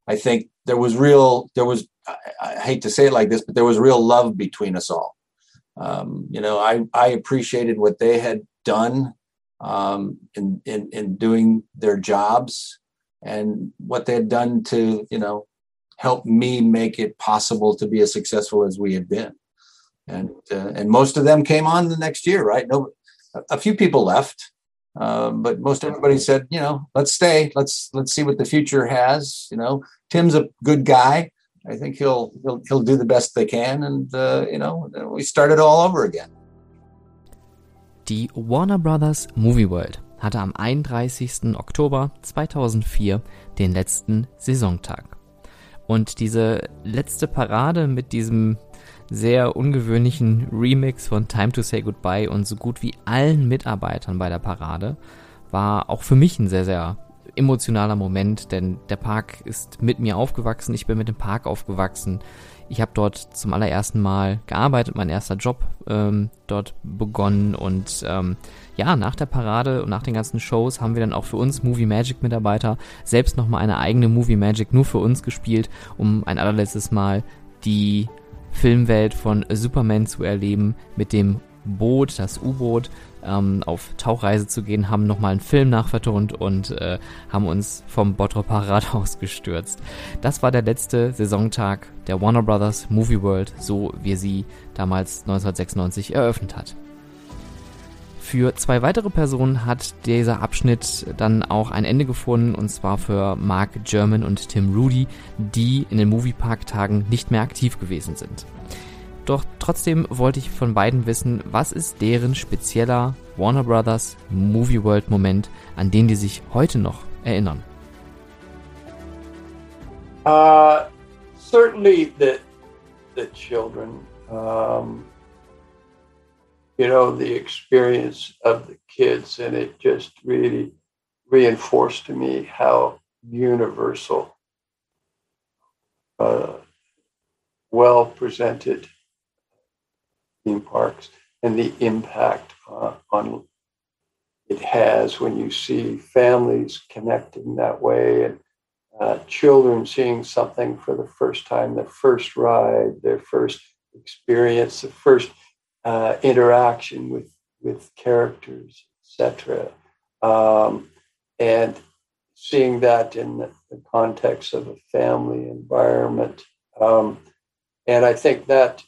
M: I think there was real. There was I, I hate to say it like this, but there was real love between us all. Um, you know, I I appreciated what they had done um, in in in doing their jobs and what they had done to you know help me make it possible to be as successful as we had been. And uh, and most of them came on the next year, right? No, a few people left, um, but most everybody said, you know, let's stay. Let's let's see what the future has. You know, Tim's a good guy. I think he'll he'll he'll do the best they can, and uh, you know, we started all over again.
B: Die Warner Brothers Movie World hatte am 31. Oktober 2004 den letzten Saisontag. Und diese letzte Parade mit diesem sehr ungewöhnlichen Remix von Time to Say Goodbye und so gut wie allen Mitarbeitern bei der Parade. War auch für mich ein sehr, sehr emotionaler Moment, denn der Park ist mit mir aufgewachsen, ich bin mit dem Park aufgewachsen. Ich habe dort zum allerersten Mal gearbeitet, mein erster Job ähm, dort begonnen. Und ähm, ja, nach der Parade und nach den ganzen Shows haben wir dann auch für uns Movie Magic Mitarbeiter selbst nochmal eine eigene Movie Magic nur für uns gespielt, um ein allerletztes Mal die Filmwelt von Superman zu erleben, mit dem Boot, das U-Boot, ähm, auf Tauchreise zu gehen, haben nochmal einen Film nachvertont und äh, haben uns vom Bottropper Rathaus gestürzt. Das war der letzte Saisontag der Warner Brothers Movie World, so wie sie damals 1996 eröffnet hat. Für zwei weitere Personen hat dieser Abschnitt dann auch ein Ende gefunden, und zwar für Mark German und Tim Rudy, die in den Moviepark-Tagen nicht mehr aktiv gewesen sind. Doch trotzdem wollte ich von beiden wissen, was ist deren spezieller Warner Brothers Movie World Moment, an den die sich heute noch erinnern?
I: Uh, certainly the the children. Um, you know, the experience of the kids, and it just really reinforced to me how universal, uh, well presented theme parks and the impact uh, on it has when you see families connecting that way and uh, children seeing something for the first time, their first ride, their first experience, the first uh, interaction with with characters, etc. Um, and seeing that in the, context of a family environment. Um, and I think that,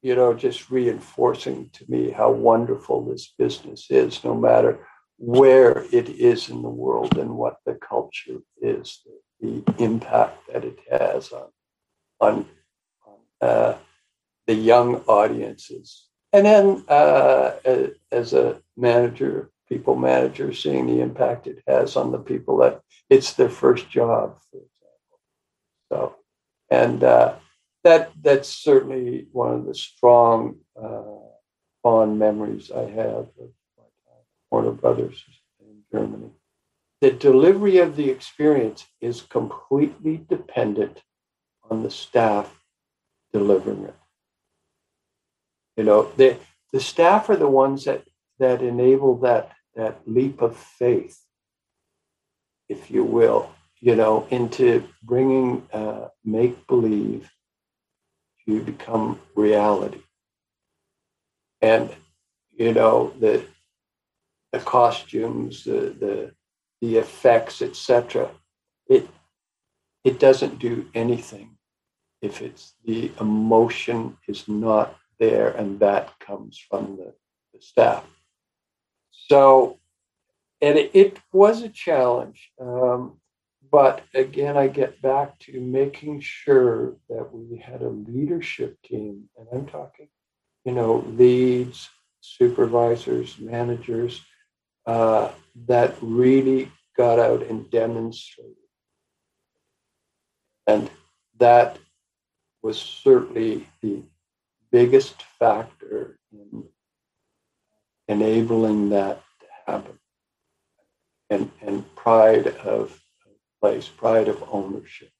I: you know, just reinforcing to me how wonderful this business is, no matter where it is in the world and what the culture is, the, the impact that it has on, on, on uh, the young audiences. And then uh, as a manager, people manager, seeing the impact it has on the people that it's their first job, for example. So, and uh, that that's certainly one of the strong, uh, fond memories I have of my time Warner Brothers in Germany. The delivery of the experience is completely dependent on the staff delivering it. You know, the the staff are the ones that that enable that that leap of faith, if you will, you know, into bringing uh, make believe to become reality. And you know the the costumes, the the the effects, etc. It it doesn't do anything if it's the emotion is not there, and that comes from the, the staff. So, and it, it was a challenge. Um, but again, I get back to making sure that we had a leadership team, and I'm talking, you know, leads, supervisors, managers, uh, that really got out and demonstrated. And that was certainly the biggest factor in enabling that to happen. And, and pride of place, pride of ownership.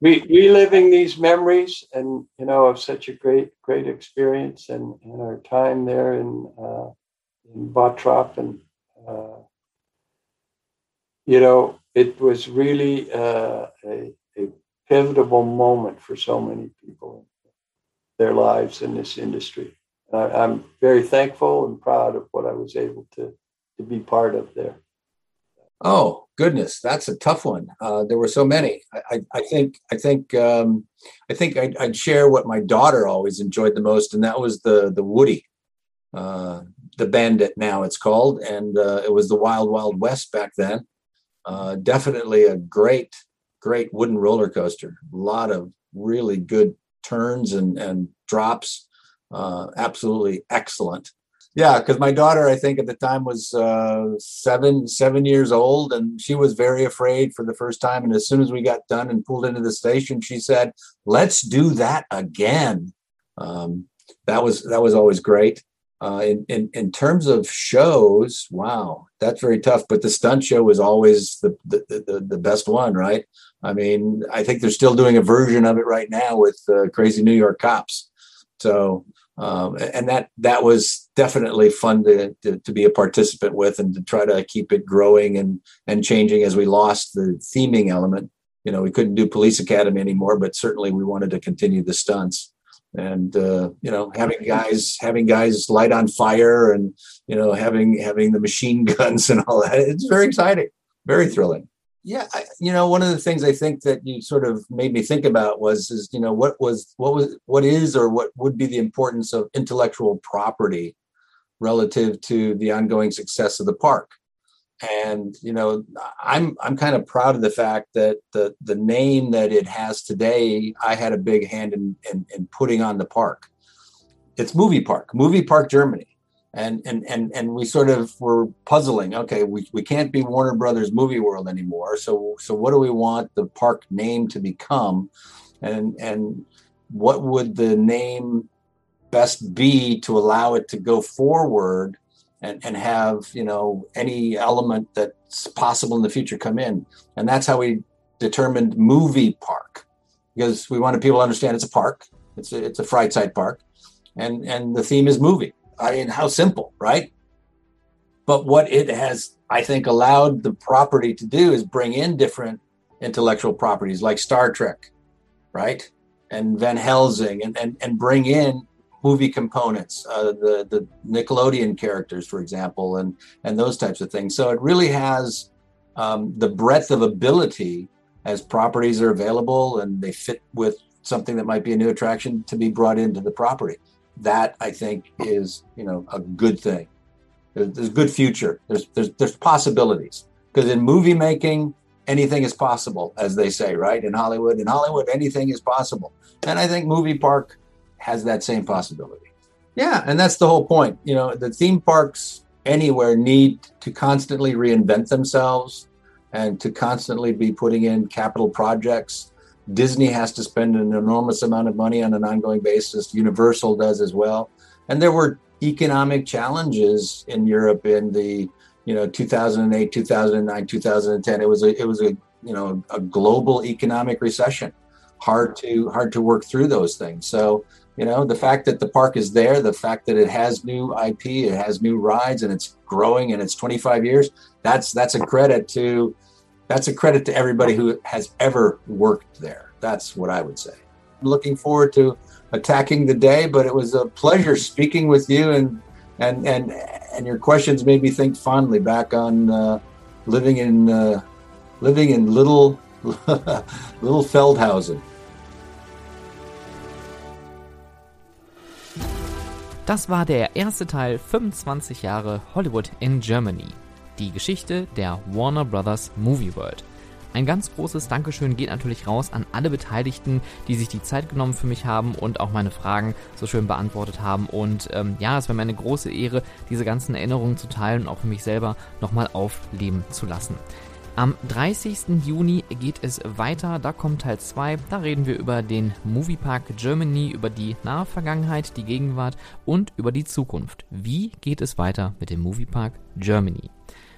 I: Re- reliving these memories and you know of such a great great experience and, and our time there in uh, in Bottrop and uh, you know it was really uh, a, a pivotal moment for so many people their lives in this industry. I, am very thankful and proud of what I was able to to be part of there.
M: Oh goodness, that's a tough one. Uh, there were so many. I, I, I think I think um, I think I'd, I'd, share what my daughter always enjoyed the most, and that was the the Woody, uh, the Bandit. Now it's called, and uh, it was the Wild Wild West back then. Uh, definitely a great great wooden roller coaster. A lot of really good turns and, and drops. Uh, absolutely excellent. Yeah, because my daughter, I think at the time was uh, seven seven years old, and she was very afraid for the first time. And as soon as we got done and pulled into the station, she said, "Let's do that again." Um, that was that was always great. Uh, in, in in terms of shows, wow, that's very tough. But the stunt show was always the the, the, the best one, right? I mean, I think they're still doing a version of it right now with uh, Crazy New York Cops. So, um, and that that was definitely fun to, to, to be a participant with and to try to keep it growing and and changing as we lost the theming element. You know, we couldn't do Police Academy anymore, but certainly we wanted to continue the stunts and uh, you know having guys having guys light on fire and you know having having the machine guns and all that it's very exciting very thrilling. Yeah I, you know one of the things i think that you sort of made me think about was is you know what was what was what is or what would be the importance of intellectual property relative to the ongoing success of the park and you know i'm i'm kind of proud of the fact that the the name that it has today i had a big hand in in, in putting on the park. It's movie park movie park germany. And and and and we sort of were puzzling okay we, we can't be warner brothers movie world anymore so so what do we want the park name to become? And and what would the name best be to allow it to go forward and, and have you know any element that's possible in the future come in and that's how we determined movie park because we wanted people to understand it's a park it's a, it's a Freizeit park and and the theme is movie I mean, how simple, right? But what it has, I think, allowed the property to do is bring in different intellectual properties like Star Trek, right? And Van Helsing, and, and, and bring in movie components, uh, the, the Nickelodeon characters, for example, and, and those types of things. So it really has um, the breadth of ability as properties are available and they fit with something that might be a new attraction to be brought into the property. That I think is, you know, a good thing. There's, there's good future. There's, there's, there's possibilities because in movie making, anything is possible, as they say, right? In Hollywood, in Hollywood, anything is possible. And I think Movie Park has that same possibility. Yeah, and that's the whole point. You know, the theme parks anywhere need to constantly reinvent themselves and to constantly be putting in capital projects. Disney has to spend an enormous amount of money on an ongoing basis. Universal does as well. And there were economic challenges in Europe in the you know 2008 2009 2010 it was a it was a you know a global economic recession hard to hard to work through those things so you know the fact that the park is there the fact that it has new ip it has new rides and it's growing and it's 25 years that's that's a credit to that's a credit to everybody who has ever worked there that's what i would say I'm looking forward to attacking the day but it was a pleasure speaking with you and and and and your questions made me think fondly back on uh, living in uh, living in little little Feldhausen.
B: Das war der erste Teil 25 Jahre Hollywood in Germany. Die Geschichte der Warner Brothers Movie World. Ein ganz großes Dankeschön geht natürlich raus an alle Beteiligten, die sich die Zeit genommen für mich haben und auch meine Fragen so schön beantwortet haben. Und ähm, ja, es war mir eine große Ehre, diese ganzen Erinnerungen zu teilen und auch für mich selber nochmal aufleben zu lassen. Am 30. Juni geht es weiter, da kommt Teil 2, da reden wir über den Moviepark Germany, über die nahe Vergangenheit, die Gegenwart und über die Zukunft. Wie geht es weiter mit dem Moviepark Germany?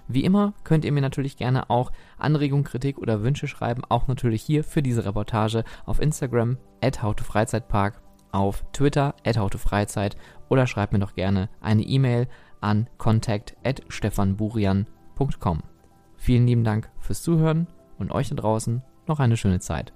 B: Wie immer könnt ihr mir natürlich gerne auch Anregungen, Kritik oder Wünsche schreiben, auch natürlich hier für diese Reportage auf Instagram at howtofreizeitpark, auf Twitter at howtofreizeit oder schreibt mir doch gerne eine E-Mail an contact at stefanburian.com. Vielen lieben Dank fürs Zuhören und euch da draußen noch eine schöne Zeit.